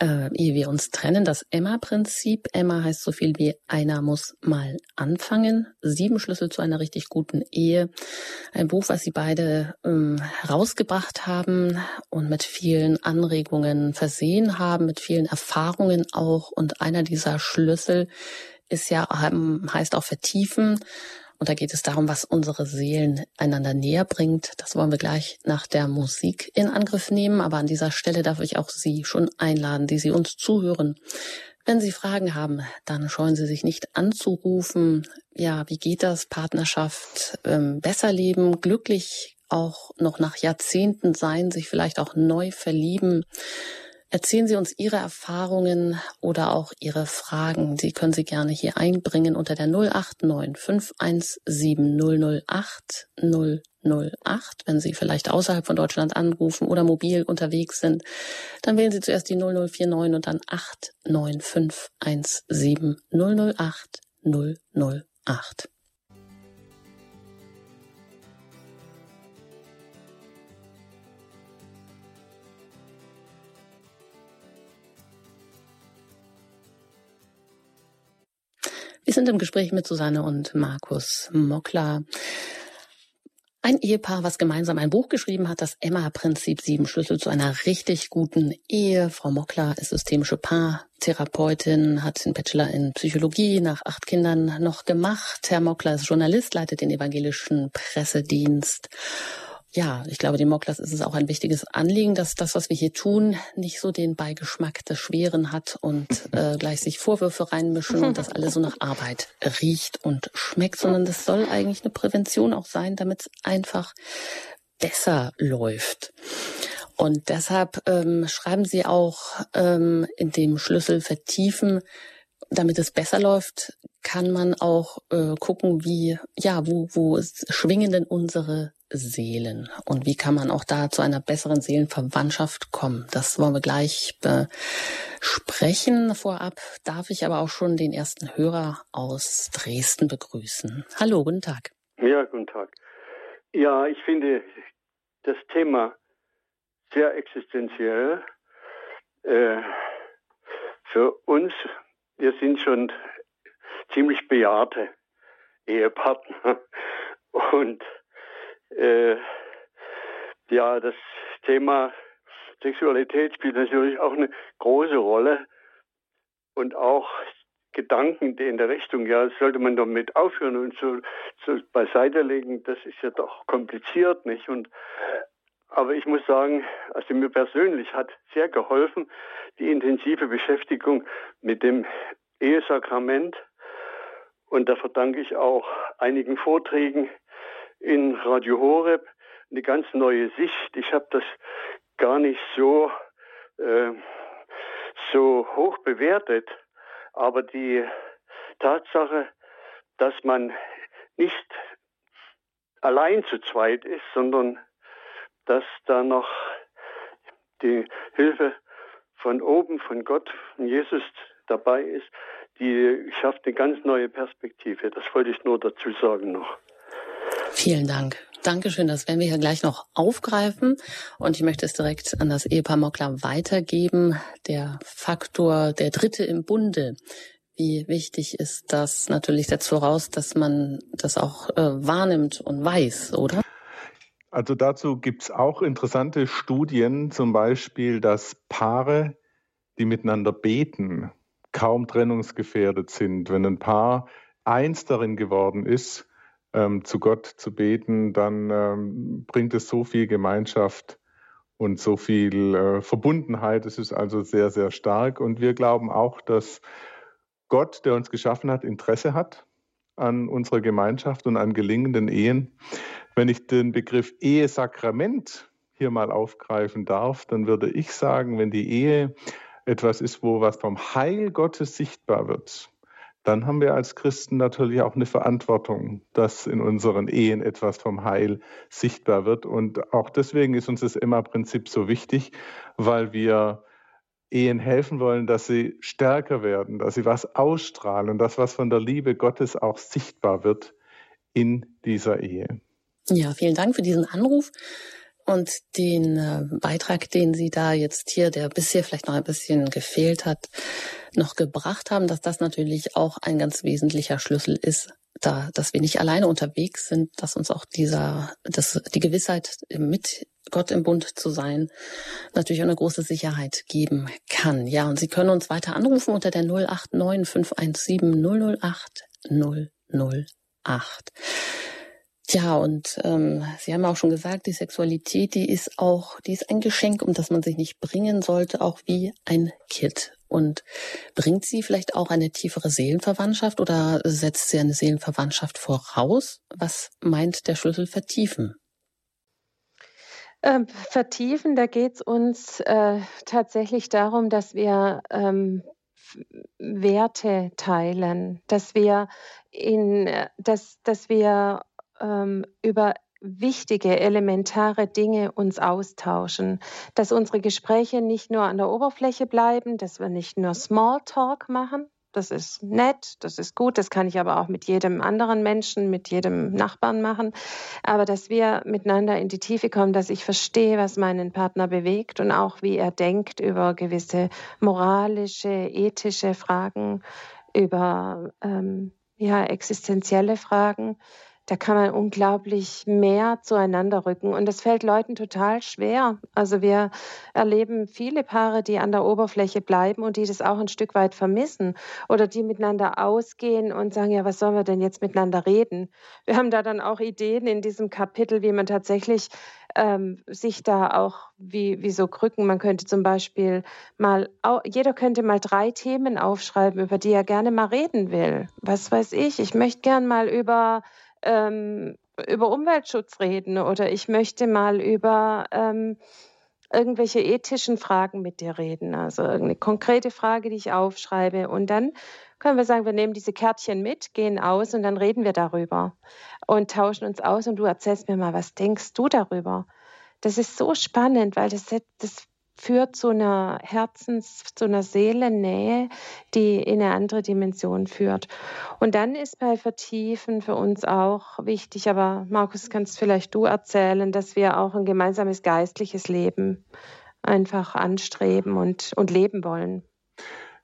äh, ehe wir uns trennen, das Emma-Prinzip. Emma heißt so viel wie einer muss mal anfangen. Sieben Schlüssel zu einer richtig guten Ehe. Ein Buch, was Sie beide ähm, herausgebracht haben und mit vielen Anregungen versehen haben, mit vielen Erfahrungen auch. Und einer dieser Schlüssel ist ja, heißt auch vertiefen. Und da geht es darum, was unsere Seelen einander näher bringt. Das wollen wir gleich nach der Musik in Angriff nehmen. Aber an dieser Stelle darf ich auch Sie schon einladen, die Sie uns zuhören. Wenn Sie Fragen haben, dann scheuen Sie sich nicht anzurufen. Ja, wie geht das? Partnerschaft, ähm, besser leben, glücklich auch noch nach Jahrzehnten sein, sich vielleicht auch neu verlieben. Erzählen Sie uns Ihre Erfahrungen oder auch Ihre Fragen. Sie können sie gerne hier einbringen unter der 089 517 008 008. Wenn Sie vielleicht außerhalb von Deutschland anrufen oder mobil unterwegs sind, dann wählen Sie zuerst die 0049 und dann 89517 008 008. Wir sind im Gespräch mit Susanne und Markus Mockler. Ein Ehepaar, was gemeinsam ein Buch geschrieben hat, das Emma-Prinzip, sieben Schlüssel zu einer richtig guten Ehe. Frau Mockler ist systemische Paartherapeutin, hat den Bachelor in Psychologie nach acht Kindern noch gemacht. Herr Mockler ist Journalist, leitet den evangelischen Pressedienst ja, ich glaube, dem Moklas ist es auch ein wichtiges Anliegen, dass das, was wir hier tun, nicht so den Beigeschmack des Schweren hat und äh, gleich sich Vorwürfe reinmischen und das alles so nach Arbeit riecht und schmeckt, sondern das soll eigentlich eine Prävention auch sein, damit es einfach besser läuft. Und deshalb ähm, schreiben Sie auch ähm, in dem Schlüssel vertiefen, damit es besser läuft, kann man auch äh, gucken, wie, ja, wo, wo schwingen denn unsere Seelen und wie kann man auch da zu einer besseren Seelenverwandtschaft kommen. Das wollen wir gleich besprechen. Vorab darf ich aber auch schon den ersten Hörer aus Dresden begrüßen. Hallo, guten Tag. Ja, guten Tag. Ja, ich finde das Thema sehr existenziell. Äh, für uns, wir sind schon ziemlich bejahrte Ehepartner und äh, ja, das Thema Sexualität spielt natürlich auch eine große Rolle und auch Gedanken in der Richtung, ja, sollte man damit aufhören und so, so beiseite legen, das ist ja doch kompliziert, nicht? Und aber ich muss sagen, also mir persönlich hat sehr geholfen die intensive Beschäftigung mit dem Ehesakrament. Und da verdanke ich auch einigen Vorträgen, in Radio Horeb eine ganz neue Sicht. Ich habe das gar nicht so, äh, so hoch bewertet, aber die Tatsache, dass man nicht allein zu zweit ist, sondern dass da noch die Hilfe von oben, von Gott, von Jesus dabei ist, die schafft eine ganz neue Perspektive. Das wollte ich nur dazu sagen noch. Vielen Dank. Dankeschön, das werden wir hier gleich noch aufgreifen. Und ich möchte es direkt an das Ehepaar Mockler weitergeben. Der Faktor, der Dritte im Bunde. Wie wichtig ist das? Natürlich setzt voraus, dass man das auch äh, wahrnimmt und weiß, oder? Also dazu gibt es auch interessante Studien, zum Beispiel, dass Paare, die miteinander beten, kaum trennungsgefährdet sind. Wenn ein Paar eins darin geworden ist, ähm, zu Gott zu beten, dann ähm, bringt es so viel Gemeinschaft und so viel äh, Verbundenheit. Es ist also sehr, sehr stark. Und wir glauben auch, dass Gott, der uns geschaffen hat, Interesse hat an unserer Gemeinschaft und an gelingenden Ehen. Wenn ich den Begriff Ehesakrament hier mal aufgreifen darf, dann würde ich sagen, wenn die Ehe etwas ist, wo was vom Heil Gottes sichtbar wird, dann haben wir als Christen natürlich auch eine Verantwortung, dass in unseren Ehen etwas vom Heil sichtbar wird. Und auch deswegen ist uns das Emma-Prinzip so wichtig, weil wir Ehen helfen wollen, dass sie stärker werden, dass sie was ausstrahlen und dass was von der Liebe Gottes auch sichtbar wird in dieser Ehe. Ja, vielen Dank für diesen Anruf. Und den äh, Beitrag, den Sie da jetzt hier, der bisher vielleicht noch ein bisschen gefehlt hat, noch gebracht haben, dass das natürlich auch ein ganz wesentlicher Schlüssel ist, da, dass wir nicht alleine unterwegs sind, dass uns auch dieser, dass die Gewissheit mit Gott im Bund zu sein, natürlich eine große Sicherheit geben kann. Ja, und Sie können uns weiter anrufen unter der 089 517 008 008. Ja, und ähm, Sie haben auch schon gesagt, die Sexualität, die ist auch, die ist ein Geschenk, um das man sich nicht bringen sollte, auch wie ein Kind. Und bringt sie vielleicht auch eine tiefere Seelenverwandtschaft oder setzt sie eine Seelenverwandtschaft voraus? Was meint der Schlüssel vertiefen? Ähm, vertiefen, da geht es uns äh, tatsächlich darum, dass wir ähm, Werte teilen, dass wir in, äh, dass, dass wir ähm, über wichtige, elementare Dinge uns austauschen, dass unsere Gespräche nicht nur an der Oberfläche bleiben, dass wir nicht nur Smalltalk machen. Das ist nett, das ist gut, das kann ich aber auch mit jedem anderen Menschen, mit jedem Nachbarn machen. Aber dass wir miteinander in die Tiefe kommen, dass ich verstehe, was meinen Partner bewegt und auch wie er denkt über gewisse moralische, ethische Fragen, über ähm, ja, existenzielle Fragen da kann man unglaublich mehr zueinander rücken. Und das fällt Leuten total schwer. Also wir erleben viele Paare, die an der Oberfläche bleiben und die das auch ein Stück weit vermissen oder die miteinander ausgehen und sagen, ja, was sollen wir denn jetzt miteinander reden? Wir haben da dann auch Ideen in diesem Kapitel, wie man tatsächlich ähm, sich da auch wie, wie so Krücken, man könnte zum Beispiel mal, jeder könnte mal drei Themen aufschreiben, über die er gerne mal reden will. Was weiß ich, ich möchte gern mal über ähm, über Umweltschutz reden oder ich möchte mal über ähm, irgendwelche ethischen Fragen mit dir reden. Also eine konkrete Frage, die ich aufschreibe. Und dann können wir sagen, wir nehmen diese Kärtchen mit, gehen aus und dann reden wir darüber und tauschen uns aus und du erzählst mir mal, was denkst du darüber? Das ist so spannend, weil das, das führt zu einer Herzens-, zu einer Seelennähe, die in eine andere Dimension führt. Und dann ist bei Vertiefen für uns auch wichtig, aber Markus, kannst vielleicht du erzählen, dass wir auch ein gemeinsames geistliches Leben einfach anstreben und, und leben wollen.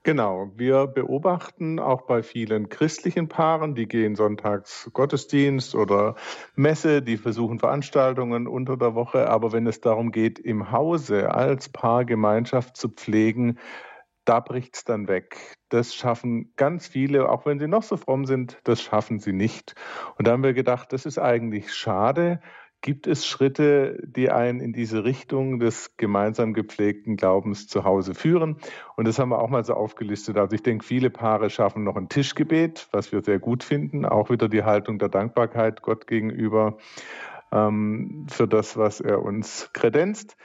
Genau, wir beobachten auch bei vielen christlichen Paaren, die gehen sonntags Gottesdienst oder Messe, die versuchen Veranstaltungen unter der Woche, aber wenn es darum geht, im Hause als Paargemeinschaft zu pflegen, da bricht es dann weg. Das schaffen ganz viele, auch wenn sie noch so fromm sind, das schaffen sie nicht. Und da haben wir gedacht, das ist eigentlich schade, Gibt es Schritte, die einen in diese Richtung des gemeinsam gepflegten Glaubens zu Hause führen? Und das haben wir auch mal so aufgelistet. Also ich denke, viele Paare schaffen noch ein Tischgebet, was wir sehr gut finden. Auch wieder die Haltung der Dankbarkeit Gott gegenüber ähm, für das, was er uns kredenzt.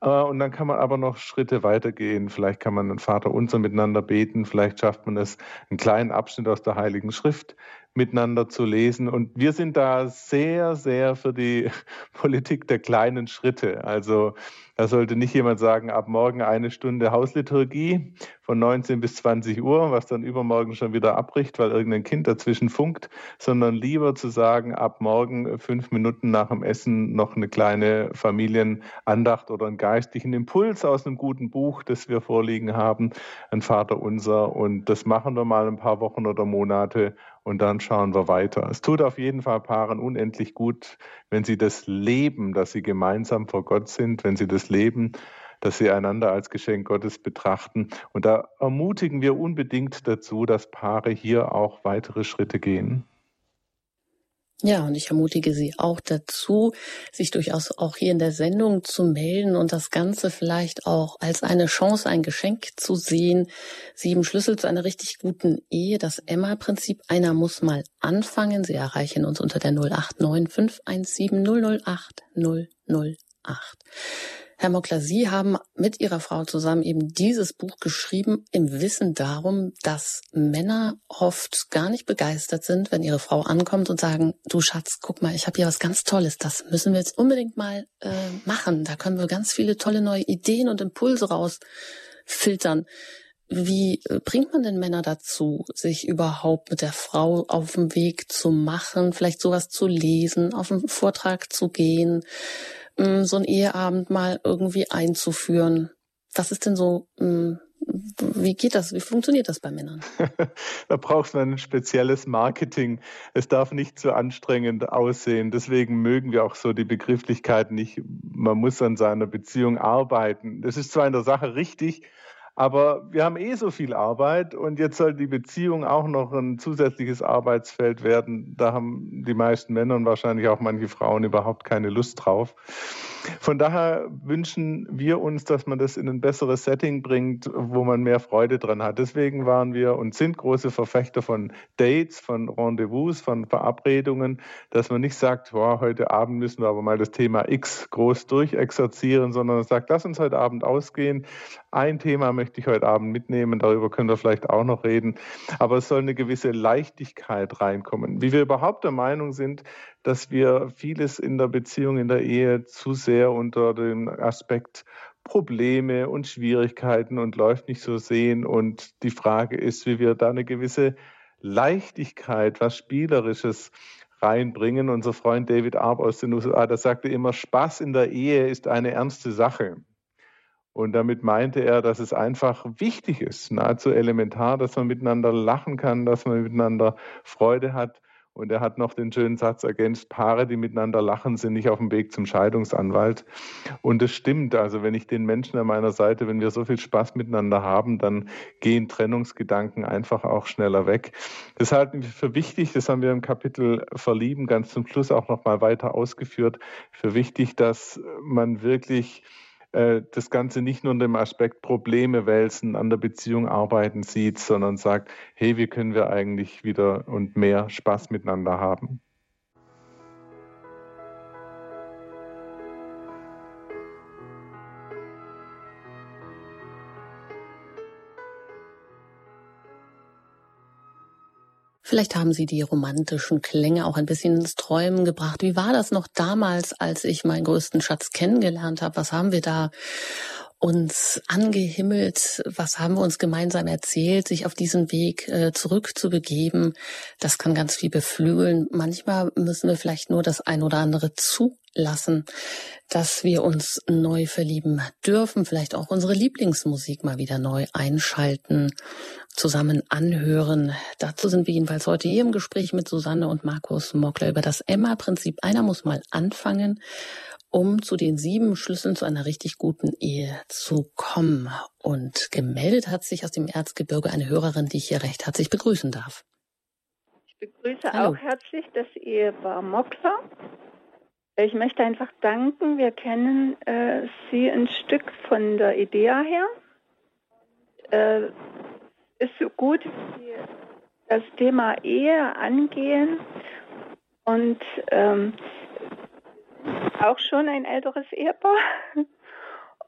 Äh, und dann kann man aber noch Schritte weitergehen. Vielleicht kann man einen Vater unser miteinander beten. Vielleicht schafft man es, einen kleinen Abschnitt aus der Heiligen Schrift miteinander zu lesen. Und wir sind da sehr, sehr für die Politik der kleinen Schritte. Also da sollte nicht jemand sagen, ab morgen eine Stunde Hausliturgie von 19 bis 20 Uhr, was dann übermorgen schon wieder abbricht, weil irgendein Kind dazwischen funkt, sondern lieber zu sagen, ab morgen fünf Minuten nach dem Essen noch eine kleine Familienandacht oder einen geistlichen Impuls aus einem guten Buch, das wir vorliegen haben, ein Vater unser. Und das machen wir mal ein paar Wochen oder Monate und dann schauen wir weiter. Es tut auf jeden Fall Paaren unendlich gut, wenn sie das leben, dass sie gemeinsam vor Gott sind, wenn sie das leben, dass sie einander als Geschenk Gottes betrachten. Und da ermutigen wir unbedingt dazu, dass Paare hier auch weitere Schritte gehen. Ja, und ich ermutige Sie auch dazu, sich durchaus auch hier in der Sendung zu melden und das Ganze vielleicht auch als eine Chance, ein Geschenk zu sehen. Sieben Schlüssel zu einer richtig guten Ehe, das Emma-Prinzip. Einer muss mal anfangen. Sie erreichen uns unter der 089 517 008 008. Herr Mockler, Sie haben mit Ihrer Frau zusammen eben dieses Buch geschrieben im Wissen darum, dass Männer oft gar nicht begeistert sind, wenn ihre Frau ankommt und sagen, du Schatz, guck mal, ich habe hier was ganz Tolles, das müssen wir jetzt unbedingt mal äh, machen. Da können wir ganz viele tolle neue Ideen und Impulse rausfiltern. Wie äh, bringt man denn Männer dazu, sich überhaupt mit der Frau auf den Weg zu machen, vielleicht sowas zu lesen, auf einen Vortrag zu gehen? Mm, so einen Eheabend mal irgendwie einzuführen. Was ist denn so, mm, wie geht das? Wie funktioniert das bei Männern? da braucht man ein spezielles Marketing. Es darf nicht zu anstrengend aussehen. Deswegen mögen wir auch so die Begrifflichkeit nicht. Man muss an seiner Beziehung arbeiten. Das ist zwar in der Sache richtig, aber wir haben eh so viel Arbeit und jetzt soll die Beziehung auch noch ein zusätzliches Arbeitsfeld werden. Da haben die meisten Männer und wahrscheinlich auch manche Frauen überhaupt keine Lust drauf. Von daher wünschen wir uns, dass man das in ein besseres Setting bringt, wo man mehr Freude dran hat. Deswegen waren wir und sind große Verfechter von Dates, von Rendezvous, von Verabredungen, dass man nicht sagt, boah, heute Abend müssen wir aber mal das Thema X groß durchexerzieren, sondern sagt, lass uns heute Abend ausgehen. Ein Thema möchte ich heute Abend mitnehmen, darüber können wir vielleicht auch noch reden. Aber es soll eine gewisse Leichtigkeit reinkommen. Wie wir überhaupt der Meinung sind, dass wir vieles in der Beziehung, in der Ehe zu sehr unter dem Aspekt Probleme und Schwierigkeiten und läuft nicht so sehen. Und die Frage ist, wie wir da eine gewisse Leichtigkeit, was Spielerisches reinbringen. Unser Freund David Arp aus den USA, der sagte immer, Spaß in der Ehe ist eine ernste Sache. Und damit meinte er, dass es einfach wichtig ist, nahezu elementar, dass man miteinander lachen kann, dass man miteinander Freude hat. Und er hat noch den schönen Satz ergänzt, Paare, die miteinander lachen, sind nicht auf dem Weg zum Scheidungsanwalt. Und es stimmt, also wenn ich den Menschen an meiner Seite, wenn wir so viel Spaß miteinander haben, dann gehen Trennungsgedanken einfach auch schneller weg. Das halten wir für wichtig, das haben wir im Kapitel Verlieben ganz zum Schluss auch noch mal weiter ausgeführt, für wichtig, dass man wirklich äh, das Ganze nicht nur in dem Aspekt Probleme wälzen, an der Beziehung arbeiten sieht, sondern sagt, hey, wie können wir eigentlich wieder und mehr Spaß miteinander haben? Vielleicht haben Sie die romantischen Klänge auch ein bisschen ins Träumen gebracht. Wie war das noch damals, als ich meinen größten Schatz kennengelernt habe? Was haben wir da uns angehimmelt? Was haben wir uns gemeinsam erzählt, sich auf diesen Weg äh, zurückzubegeben? Das kann ganz viel beflügeln. Manchmal müssen wir vielleicht nur das ein oder andere zulassen, dass wir uns neu verlieben dürfen, vielleicht auch unsere Lieblingsmusik mal wieder neu einschalten, zusammen anhören. Dazu sind wir jedenfalls heute hier im Gespräch mit Susanne und Markus Mockler über das Emma-Prinzip. Einer muss mal anfangen um zu den sieben Schlüsseln zu einer richtig guten Ehe zu kommen. Und gemeldet hat sich aus dem Erzgebirge eine Hörerin, die ich hier recht herzlich begrüßen darf. Ich begrüße Hallo. auch herzlich das Ehepaar Mockler. Ich möchte einfach danken. Wir kennen äh, Sie ein Stück von der Idee her. Äh, ist so gut, wie Sie das Thema Ehe angehen und ähm, auch schon ein älteres Ehepaar.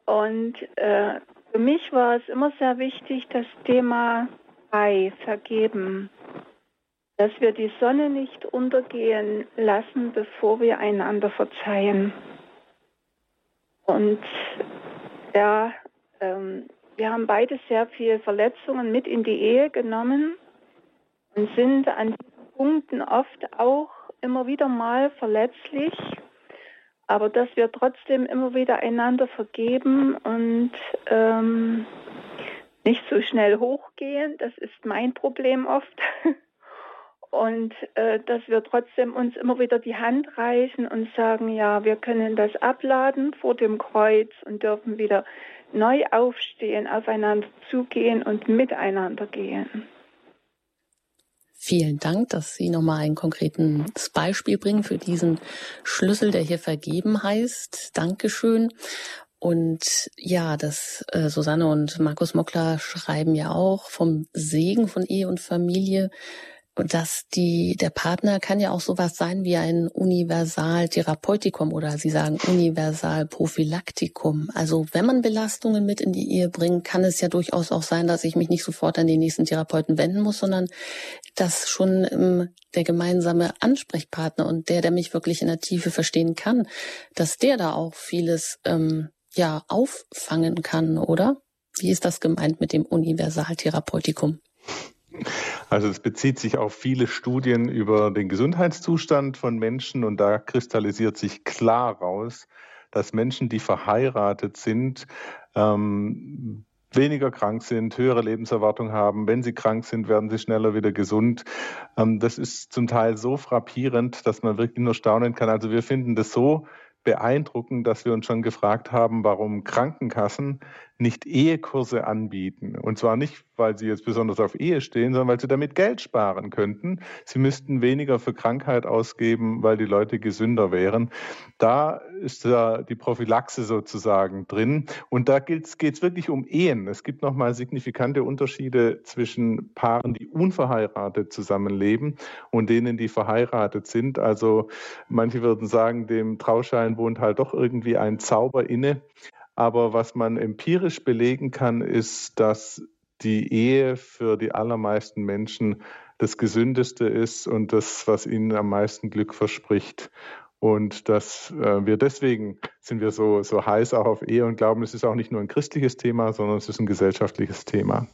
Und äh, für mich war es immer sehr wichtig, das Thema Ei, Vergeben, dass wir die Sonne nicht untergehen lassen, bevor wir einander verzeihen. Und ja, ähm, wir haben beide sehr viele Verletzungen mit in die Ehe genommen und sind an diesen Punkten oft auch immer wieder mal verletzlich aber dass wir trotzdem immer wieder einander vergeben und ähm, nicht so schnell hochgehen, das ist mein Problem oft. Und äh, dass wir trotzdem uns immer wieder die Hand reichen und sagen, ja, wir können das abladen vor dem Kreuz und dürfen wieder neu aufstehen, aufeinander zugehen und miteinander gehen. Vielen Dank, dass Sie nochmal ein konkretes Beispiel bringen für diesen Schlüssel, der hier vergeben heißt. Dankeschön. Und ja, das äh, Susanne und Markus Mockler schreiben ja auch vom Segen von Ehe und Familie. Dass die, der Partner kann ja auch sowas sein wie ein Universaltherapeutikum oder Sie sagen Universalprophylaktikum. Also wenn man Belastungen mit in die Ehe bringt, kann es ja durchaus auch sein, dass ich mich nicht sofort an den nächsten Therapeuten wenden muss, sondern dass schon ähm, der gemeinsame Ansprechpartner und der, der mich wirklich in der Tiefe verstehen kann, dass der da auch vieles ähm, ja auffangen kann, oder? Wie ist das gemeint mit dem Universaltherapeutikum? Also es bezieht sich auf viele Studien über den Gesundheitszustand von Menschen und da kristallisiert sich klar raus, dass Menschen, die verheiratet sind, ähm, weniger krank sind, höhere Lebenserwartung haben. Wenn sie krank sind, werden sie schneller wieder gesund. Ähm, das ist zum Teil so frappierend, dass man wirklich nur staunen kann. Also wir finden das so beeindruckend, dass wir uns schon gefragt haben, warum Krankenkassen nicht Ehekurse anbieten. Und zwar nicht, weil sie jetzt besonders auf Ehe stehen, sondern weil sie damit Geld sparen könnten. Sie müssten weniger für Krankheit ausgeben, weil die Leute gesünder wären. Da ist da die Prophylaxe sozusagen drin. Und da geht es wirklich um Ehen. Es gibt nochmal signifikante Unterschiede zwischen Paaren, die unverheiratet zusammenleben und denen, die verheiratet sind. Also manche würden sagen, dem Trauschein wohnt halt doch irgendwie ein Zauber inne. Aber was man empirisch belegen kann, ist, dass die Ehe für die allermeisten Menschen das Gesündeste ist und das, was ihnen am meisten Glück verspricht. Und dass äh, wir deswegen sind wir so, so heiß auch auf Ehe und glauben, es ist auch nicht nur ein christliches Thema, sondern es ist ein gesellschaftliches Thema.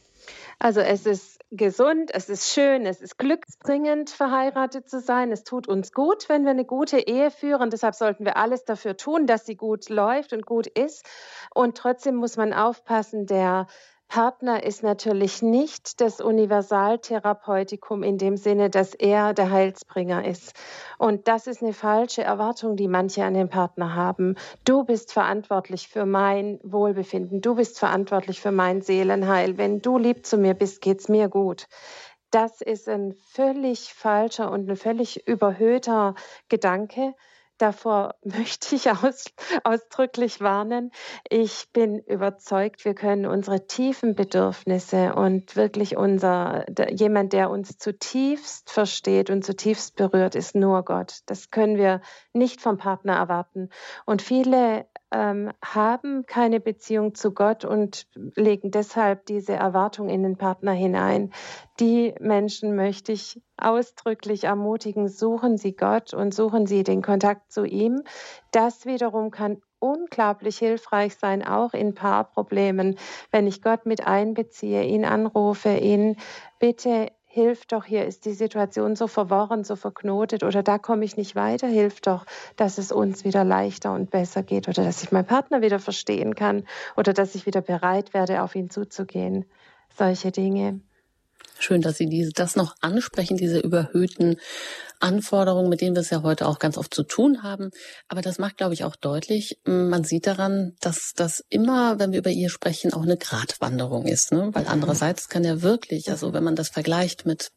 Also es ist gesund, es ist schön, es ist glücksbringend, verheiratet zu sein. Es tut uns gut, wenn wir eine gute Ehe führen. Deshalb sollten wir alles dafür tun, dass sie gut läuft und gut ist. Und trotzdem muss man aufpassen, der Partner ist natürlich nicht das Universaltherapeutikum in dem Sinne, dass er der Heilsbringer ist. Und das ist eine falsche Erwartung, die manche an den Partner haben. Du bist verantwortlich für mein Wohlbefinden. Du bist verantwortlich für mein Seelenheil. Wenn du lieb zu mir bist, geht's mir gut. Das ist ein völlig falscher und ein völlig überhöhter Gedanke. Davor möchte ich aus, ausdrücklich warnen. Ich bin überzeugt, wir können unsere tiefen Bedürfnisse und wirklich unser, jemand, der uns zutiefst versteht und zutiefst berührt, ist nur Gott. Das können wir nicht vom Partner erwarten. Und viele ähm, haben keine Beziehung zu Gott und legen deshalb diese Erwartung in den Partner hinein. Die Menschen möchte ich ausdrücklich ermutigen, suchen Sie Gott und suchen Sie den Kontakt zu ihm. Das wiederum kann unglaublich hilfreich sein, auch in Paarproblemen, wenn ich Gott mit einbeziehe, ihn anrufe, ihn bitte hilf doch, hier ist die Situation so verworren, so verknotet oder da komme ich nicht weiter, hilf doch, dass es uns wieder leichter und besser geht oder dass ich meinen Partner wieder verstehen kann oder dass ich wieder bereit werde, auf ihn zuzugehen. Solche Dinge. Schön, dass Sie diese, das noch ansprechen, diese überhöhten Anforderungen, mit denen wir es ja heute auch ganz oft zu tun haben. Aber das macht, glaube ich, auch deutlich, man sieht daran, dass das immer, wenn wir über ihr sprechen, auch eine Gratwanderung ist. Ne? Weil andererseits kann ja wirklich, also wenn man das vergleicht mit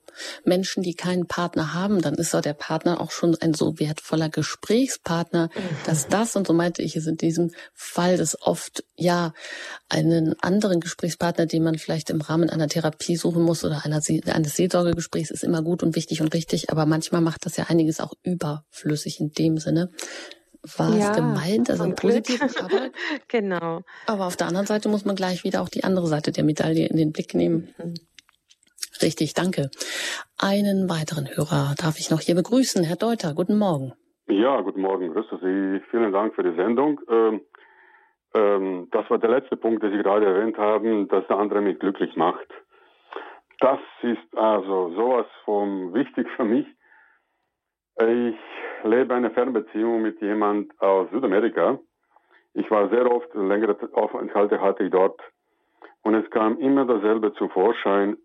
Menschen, die keinen Partner haben, dann ist doch der Partner auch schon ein so wertvoller Gesprächspartner, dass das, und so meinte ich es in diesem Fall, das oft ja einen anderen Gesprächspartner, den man vielleicht im Rahmen einer Therapie suchen muss oder einer, eines Seelsorgegesprächs, ist immer gut und wichtig und richtig, aber manchmal macht das ja einiges auch überflüssig in dem Sinne war ja, es gemeint, also ein positives, aber genau. Aber auf der anderen Seite muss man gleich wieder auch die andere Seite der Medaille in den Blick nehmen. Mhm. Richtig, danke. Einen weiteren Hörer darf ich noch hier begrüßen. Herr Deuter, guten Morgen. Ja, guten Morgen. Grüße Sie. Vielen Dank für die Sendung. Ähm, ähm, das war der letzte Punkt, den Sie gerade erwähnt haben, dass der andere mich glücklich macht. Das ist also sowas von wichtig für mich. Ich lebe eine Fernbeziehung mit jemand aus Südamerika. Ich war sehr oft, längere Aufenthalte hatte ich dort. Und es kam immer dasselbe zum Vorschein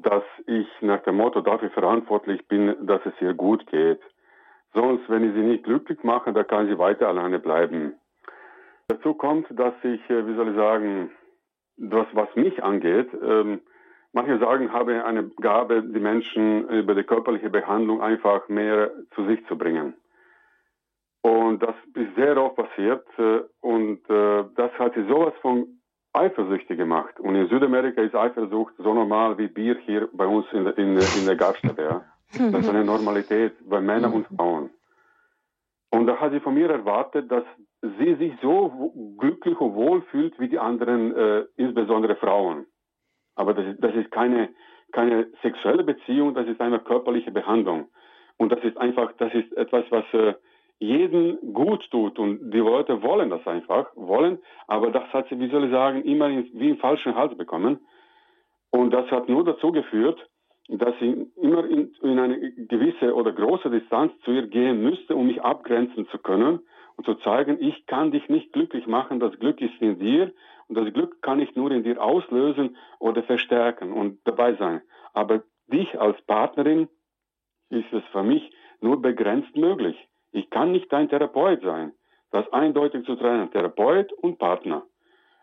dass ich nach dem Motto dafür verantwortlich bin, dass es ihr gut geht. Sonst, wenn ich sie nicht glücklich mache, dann kann sie weiter alleine bleiben. Dazu kommt, dass ich, äh, wie soll ich sagen, das, was mich angeht, ähm, manche sagen, habe eine Gabe, die Menschen über die körperliche Behandlung einfach mehr zu sich zu bringen. Und das ist sehr oft passiert äh, und äh, das hat sie sowas von eifersüchtig gemacht. Und in Südamerika ist Eifersucht so normal wie Bier hier bei uns in, der, in, in der Gaststätte. Ja. Das ist eine Normalität bei Männern und Frauen. Und da hat sie von mir erwartet, dass sie sich so glücklich und wohl fühlt wie die anderen, äh, insbesondere Frauen. Aber das ist, das ist keine, keine sexuelle Beziehung, das ist eine körperliche Behandlung. Und das ist einfach, das ist etwas, was äh, jeden gut tut. Und die Leute wollen das einfach, wollen, aber das hat sie, wie soll ich sagen, immer in, wie im falschen Hals bekommen. Und das hat nur dazu geführt, dass ich immer in, in eine gewisse oder große Distanz zu ihr gehen müsste, um mich abgrenzen zu können und zu zeigen, ich kann dich nicht glücklich machen, das Glück ist in dir und das Glück kann ich nur in dir auslösen oder verstärken und dabei sein. Aber dich als Partnerin ist es für mich nur begrenzt möglich. Ich kann nicht dein Therapeut sein. Das eindeutig zu trennen, Therapeut und Partner.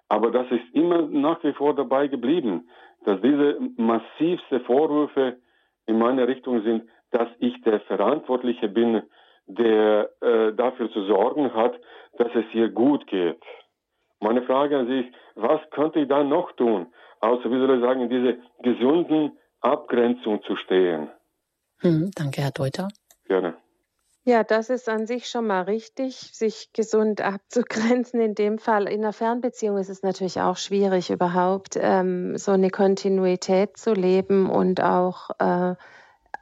Aber das ist immer nach wie vor dabei geblieben, dass diese massivste Vorwürfe in meine Richtung sind, dass ich der Verantwortliche bin, der äh, dafür zu sorgen hat, dass es ihr gut geht. Meine Frage an Sie ist, was könnte ich da noch tun, außer, wie soll ich sagen, in diese gesunden Abgrenzung zu stehen? Hm, danke, Herr Deuter. Gerne. Ja, das ist an sich schon mal richtig, sich gesund abzugrenzen. In dem Fall in einer Fernbeziehung ist es natürlich auch schwierig, überhaupt ähm, so eine Kontinuität zu leben und auch, äh,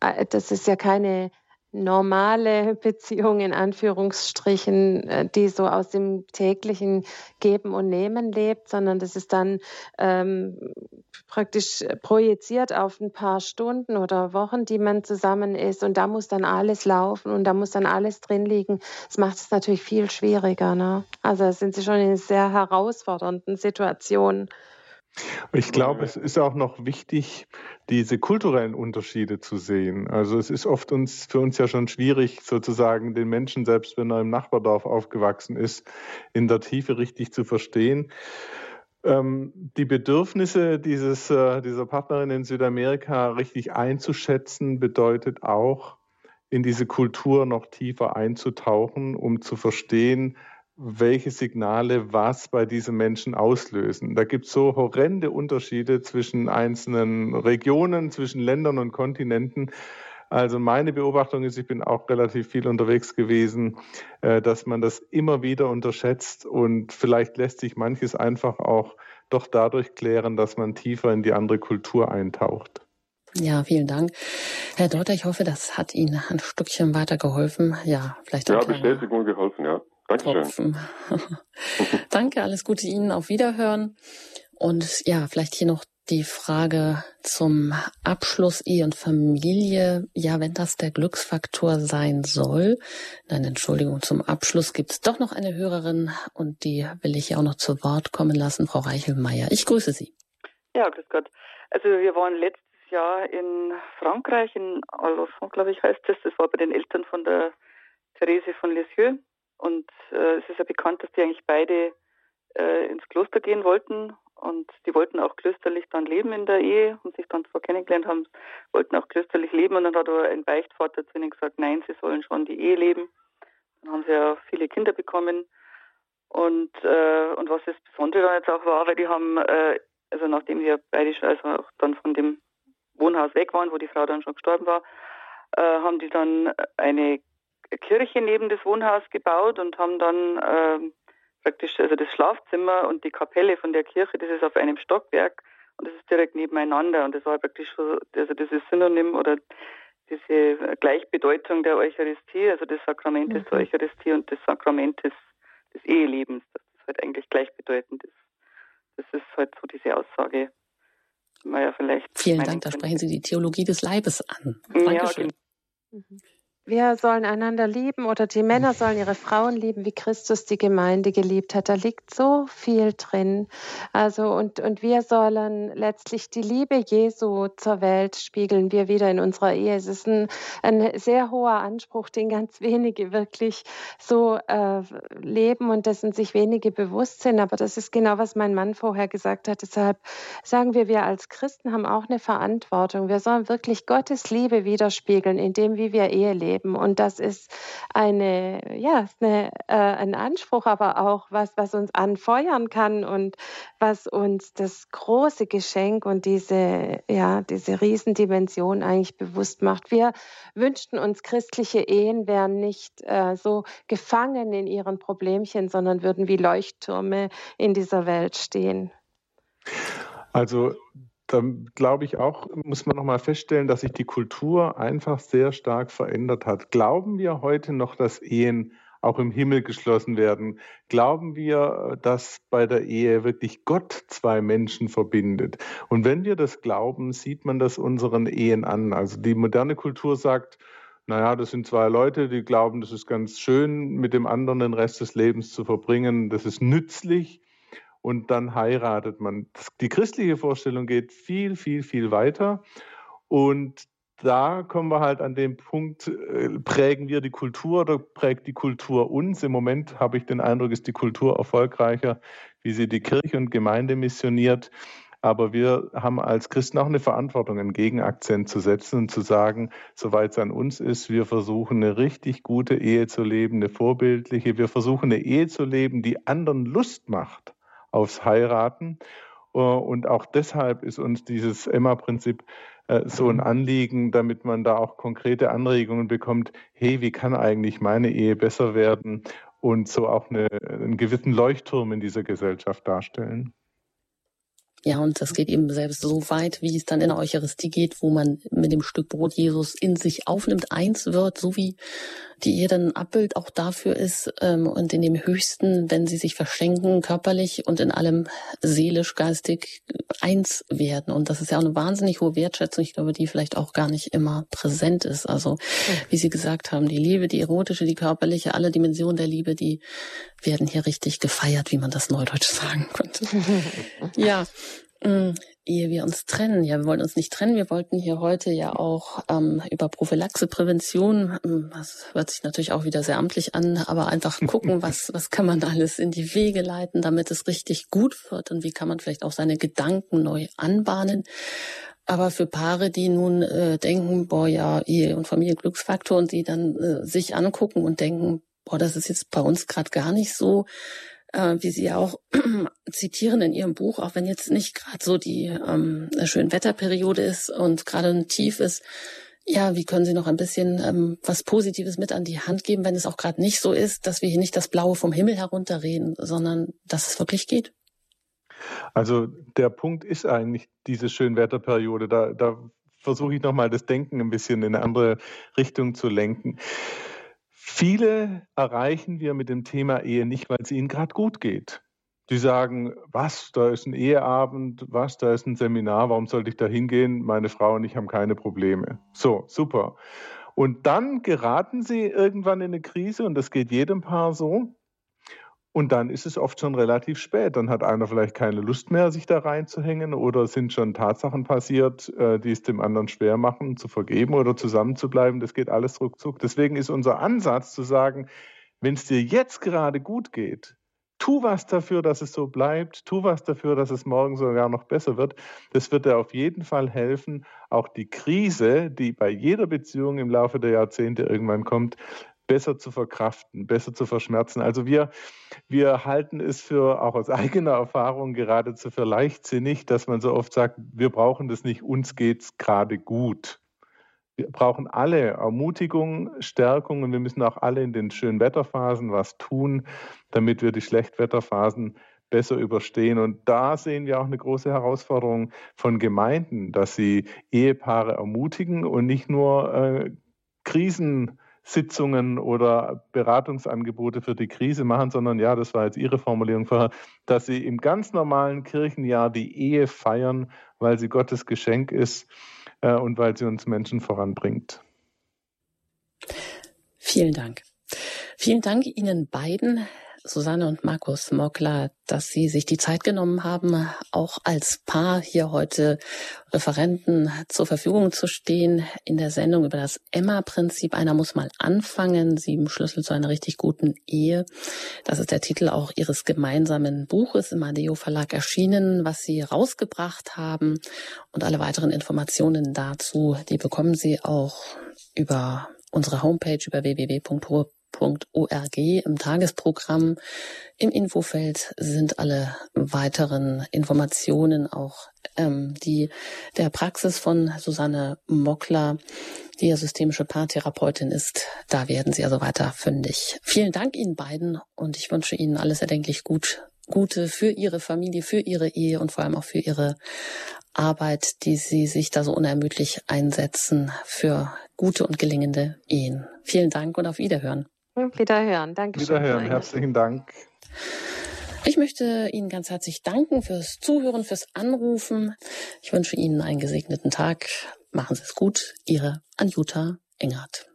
äh das ist ja keine normale Beziehung in Anführungsstrichen, äh, die so aus dem täglichen Geben und Nehmen lebt, sondern das ist dann ähm, praktisch projiziert auf ein paar Stunden oder Wochen, die man zusammen ist und da muss dann alles laufen und da muss dann alles drin liegen. Das macht es natürlich viel schwieriger. Ne? Also sind sie schon in sehr herausfordernden Situation. Ich glaube, es ist auch noch wichtig, diese kulturellen Unterschiede zu sehen. Also es ist oft uns, für uns ja schon schwierig, sozusagen den Menschen, selbst wenn er im Nachbardorf aufgewachsen ist, in der Tiefe richtig zu verstehen. Ähm, die Bedürfnisse dieses, äh, dieser Partnerin in Südamerika richtig einzuschätzen, bedeutet auch, in diese Kultur noch tiefer einzutauchen, um zu verstehen, welche Signale was bei diesen Menschen auslösen. Da gibt es so horrende Unterschiede zwischen einzelnen Regionen, zwischen Ländern und Kontinenten. Also meine Beobachtung ist, ich bin auch relativ viel unterwegs gewesen, äh, dass man das immer wieder unterschätzt und vielleicht lässt sich manches einfach auch doch dadurch klären, dass man tiefer in die andere Kultur eintaucht. Ja, vielen Dank. Herr Dotter, ich hoffe, das hat Ihnen ein Stückchen weitergeholfen. Ja, vielleicht auch. Ja, Bestätigung geholfen, ja. Dankeschön. Danke, alles Gute Ihnen, auf Wiederhören. Und ja, vielleicht hier noch die Frage zum Abschluss Ehe und Familie. Ja, wenn das der Glücksfaktor sein soll, nein, Entschuldigung, zum Abschluss gibt es doch noch eine Hörerin und die will ich ja auch noch zu Wort kommen lassen, Frau Reichelmeier. Ich grüße Sie. Ja, grüß Gott. Also wir waren letztes Jahr in Frankreich, in Alençon, glaube ich, heißt es. Das. das war bei den Eltern von der Therese von Lisieux. Und äh, es ist ja bekannt, dass die eigentlich beide äh, ins Kloster gehen wollten. Und die wollten auch klösterlich dann leben in der Ehe und sich dann zwar kennengelernt haben, wollten auch klösterlich leben. Und dann hat aber ein Beichtvater zu ihnen gesagt, nein, sie sollen schon die Ehe leben. Dann haben sie ja viele Kinder bekommen. Und äh, und was das Besondere dann jetzt auch war, weil die haben äh, also nachdem ja beide also auch dann von dem Wohnhaus weg waren, wo die Frau dann schon gestorben war, äh, haben die dann eine Kirche neben das Wohnhaus gebaut und haben dann äh, praktisch, also das Schlafzimmer und die Kapelle von der Kirche, das ist auf einem Stockwerk und das ist direkt nebeneinander und das war praktisch so, also dieses Synonym oder diese Gleichbedeutung der Eucharistie, also des Sakramentes mhm. der Eucharistie und des Sakramentes des Ehelebens, dass das halt eigentlich gleichbedeutend ist. Das ist halt so diese Aussage, die man ja vielleicht. Vielen Dank, da sprechen Sie die Theologie des Leibes an. Dankeschön. Ja, genau. mhm. Wir sollen einander lieben oder die Männer sollen ihre Frauen lieben, wie Christus die Gemeinde geliebt hat. Da liegt so viel drin. Also und, und wir sollen letztlich die Liebe Jesu zur Welt spiegeln, wir wieder in unserer Ehe. Es ist ein, ein sehr hoher Anspruch, den ganz wenige wirklich so äh, leben und dessen sich wenige bewusst sind. Aber das ist genau, was mein Mann vorher gesagt hat. Deshalb sagen wir, wir als Christen haben auch eine Verantwortung. Wir sollen wirklich Gottes Liebe widerspiegeln, in dem, wie wir Ehe leben leben. Und das ist eine, ja, eine, äh, ein Anspruch, aber auch was, was uns anfeuern kann und was uns das große Geschenk und diese, ja, diese Riesendimension eigentlich bewusst macht. Wir wünschten uns, christliche Ehen wären nicht äh, so gefangen in ihren Problemchen, sondern würden wie Leuchttürme in dieser Welt stehen. Also dann glaube ich auch, muss man nochmal feststellen, dass sich die Kultur einfach sehr stark verändert hat. Glauben wir heute noch, dass Ehen auch im Himmel geschlossen werden? Glauben wir, dass bei der Ehe wirklich Gott zwei Menschen verbindet? Und wenn wir das glauben, sieht man das unseren Ehen an. Also die moderne Kultur sagt, naja, das sind zwei Leute, die glauben, das ist ganz schön, mit dem anderen den Rest des Lebens zu verbringen. Das ist nützlich und dann heiratet man. Die christliche Vorstellung geht viel, viel, viel weiter. Und da kommen wir halt an den Punkt, äh, prägen wir die Kultur oder prägt die Kultur uns? Im Moment habe ich den Eindruck, ist die Kultur erfolgreicher, wie sie die Kirche und Gemeinde missioniert. Aber wir haben als Christen auch eine Verantwortung, einen Gegenakzent zu setzen und zu sagen, soweit es an uns ist, wir versuchen eine richtig gute Ehe zu leben, eine vorbildliche. Wir versuchen eine Ehe zu leben, die anderen Lust macht aufs Heiraten. Äh, und auch deshalb ist uns dieses Emma-Prinzip äh, so ein Anliegen, damit man da auch konkrete Anregungen bekommt, hey, wie kann eigentlich meine Ehe besser werden und so auch eine, einen gewissen Leuchtturm in dieser Gesellschaft darstellen. Ja, und das geht eben selbst so weit, wie es dann in der Eucharistie geht, wo man mit dem Stück Brot Jesus in sich aufnimmt, eins wird, so wie die Ehe dann ein Abbild auch dafür ist ähm, und in dem Höchsten, wenn sie sich verschenken, körperlich und in allem seelisch, geistig eins werden. Und das ist ja auch eine wahnsinnig hohe Wertschätzung, ich glaube, die vielleicht auch gar nicht immer präsent ist. Also, wie Sie gesagt haben, die Liebe, die erotische, die körperliche, alle Dimensionen der Liebe, die werden hier richtig gefeiert, wie man das neudeutsch sagen könnte. ja, Mm, ehe wir uns trennen. Ja, wir wollen uns nicht trennen. Wir wollten hier heute ja auch ähm, über Prophylaxe, Prävention, ähm, das hört sich natürlich auch wieder sehr amtlich an, aber einfach gucken, was, was kann man alles in die Wege leiten, damit es richtig gut wird und wie kann man vielleicht auch seine Gedanken neu anbahnen. Aber für Paare, die nun äh, denken, boah, ja, Ehe und Familie Glücksfaktor und die dann äh, sich angucken und denken, boah, das ist jetzt bei uns gerade gar nicht so, äh, wie Sie ja auch zitieren in Ihrem Buch, auch wenn jetzt nicht gerade so die ähm, schöne Wetterperiode ist und gerade ein Tief ist, ja, wie können Sie noch ein bisschen ähm, was Positives mit an die Hand geben, wenn es auch gerade nicht so ist, dass wir hier nicht das Blaue vom Himmel herunterreden, sondern dass es wirklich geht? Also der Punkt ist eigentlich diese Schönwetterperiode. Da, da versuche ich nochmal das Denken ein bisschen in eine andere Richtung zu lenken. Viele erreichen wir mit dem Thema Ehe nicht, weil es ihnen gerade gut geht. Die sagen, was, da ist ein Eheabend, was, da ist ein Seminar, warum sollte ich da hingehen? Meine Frau und ich haben keine Probleme. So, super. Und dann geraten sie irgendwann in eine Krise und das geht jedem Paar so. Und dann ist es oft schon relativ spät. Dann hat einer vielleicht keine Lust mehr, sich da reinzuhängen oder sind schon Tatsachen passiert, äh, die es dem anderen schwer machen, zu vergeben oder zusammenzubleiben. Das geht alles ruckzuck. Deswegen ist unser Ansatz zu sagen, wenn es dir jetzt gerade gut geht, tu was dafür, dass es so bleibt, tu was dafür, dass es morgen sogar noch besser wird. Das wird dir auf jeden Fall helfen, auch die Krise, die bei jeder Beziehung im Laufe der Jahrzehnte irgendwann kommt, besser zu verkraften, besser zu verschmerzen. Also wir, wir halten es für, auch aus eigener Erfahrung, geradezu für leichtsinnig, dass man so oft sagt, wir brauchen das nicht, uns geht es gerade gut. Wir brauchen alle Ermutigung, Stärkung und wir müssen auch alle in den schönen Wetterphasen was tun, damit wir die Schlechtwetterphasen besser überstehen. Und da sehen wir auch eine große Herausforderung von Gemeinden, dass sie Ehepaare ermutigen und nicht nur äh, Krisen Sitzungen oder Beratungsangebote für die Krise machen, sondern ja, das war jetzt Ihre Formulierung vorher, dass sie im ganz normalen Kirchenjahr die Ehe feiern, weil sie Gottes Geschenk ist äh, und weil sie uns Menschen voranbringt. Vielen Dank. Vielen Dank Ihnen beiden. Susanne und Markus Mockler, dass Sie sich die Zeit genommen haben, auch als Paar hier heute Referenten zur Verfügung zu stehen in der Sendung über das Emma-Prinzip. Einer muss mal anfangen. Sieben Schlüssel zu einer richtig guten Ehe. Das ist der Titel auch Ihres gemeinsamen Buches im Adeo Verlag erschienen, was Sie rausgebracht haben. Und alle weiteren Informationen dazu, die bekommen Sie auch über unsere Homepage über www.ccc.org im Tagesprogramm. Im Infofeld sind alle weiteren Informationen, auch ähm, die der Praxis von Susanne Mockler, die ja systemische Paartherapeutin ist. Da werden Sie also weiter fündig. Vielen Dank Ihnen beiden und ich wünsche Ihnen alles erdenklich gut, Gute für Ihre Familie, für Ihre Ehe und vor allem auch für Ihre Arbeit, die Sie sich da so unermüdlich einsetzen für gute und gelingende Ehen. Vielen Dank und auf Wiederhören. Wiederhören. Danke Wiederhören. Herzlichen Dank. Ich möchte Ihnen ganz herzlich danken fürs Zuhören, fürs Anrufen. Ich wünsche Ihnen einen gesegneten Tag. Machen Sie es gut. Ihre Anjuta Engert.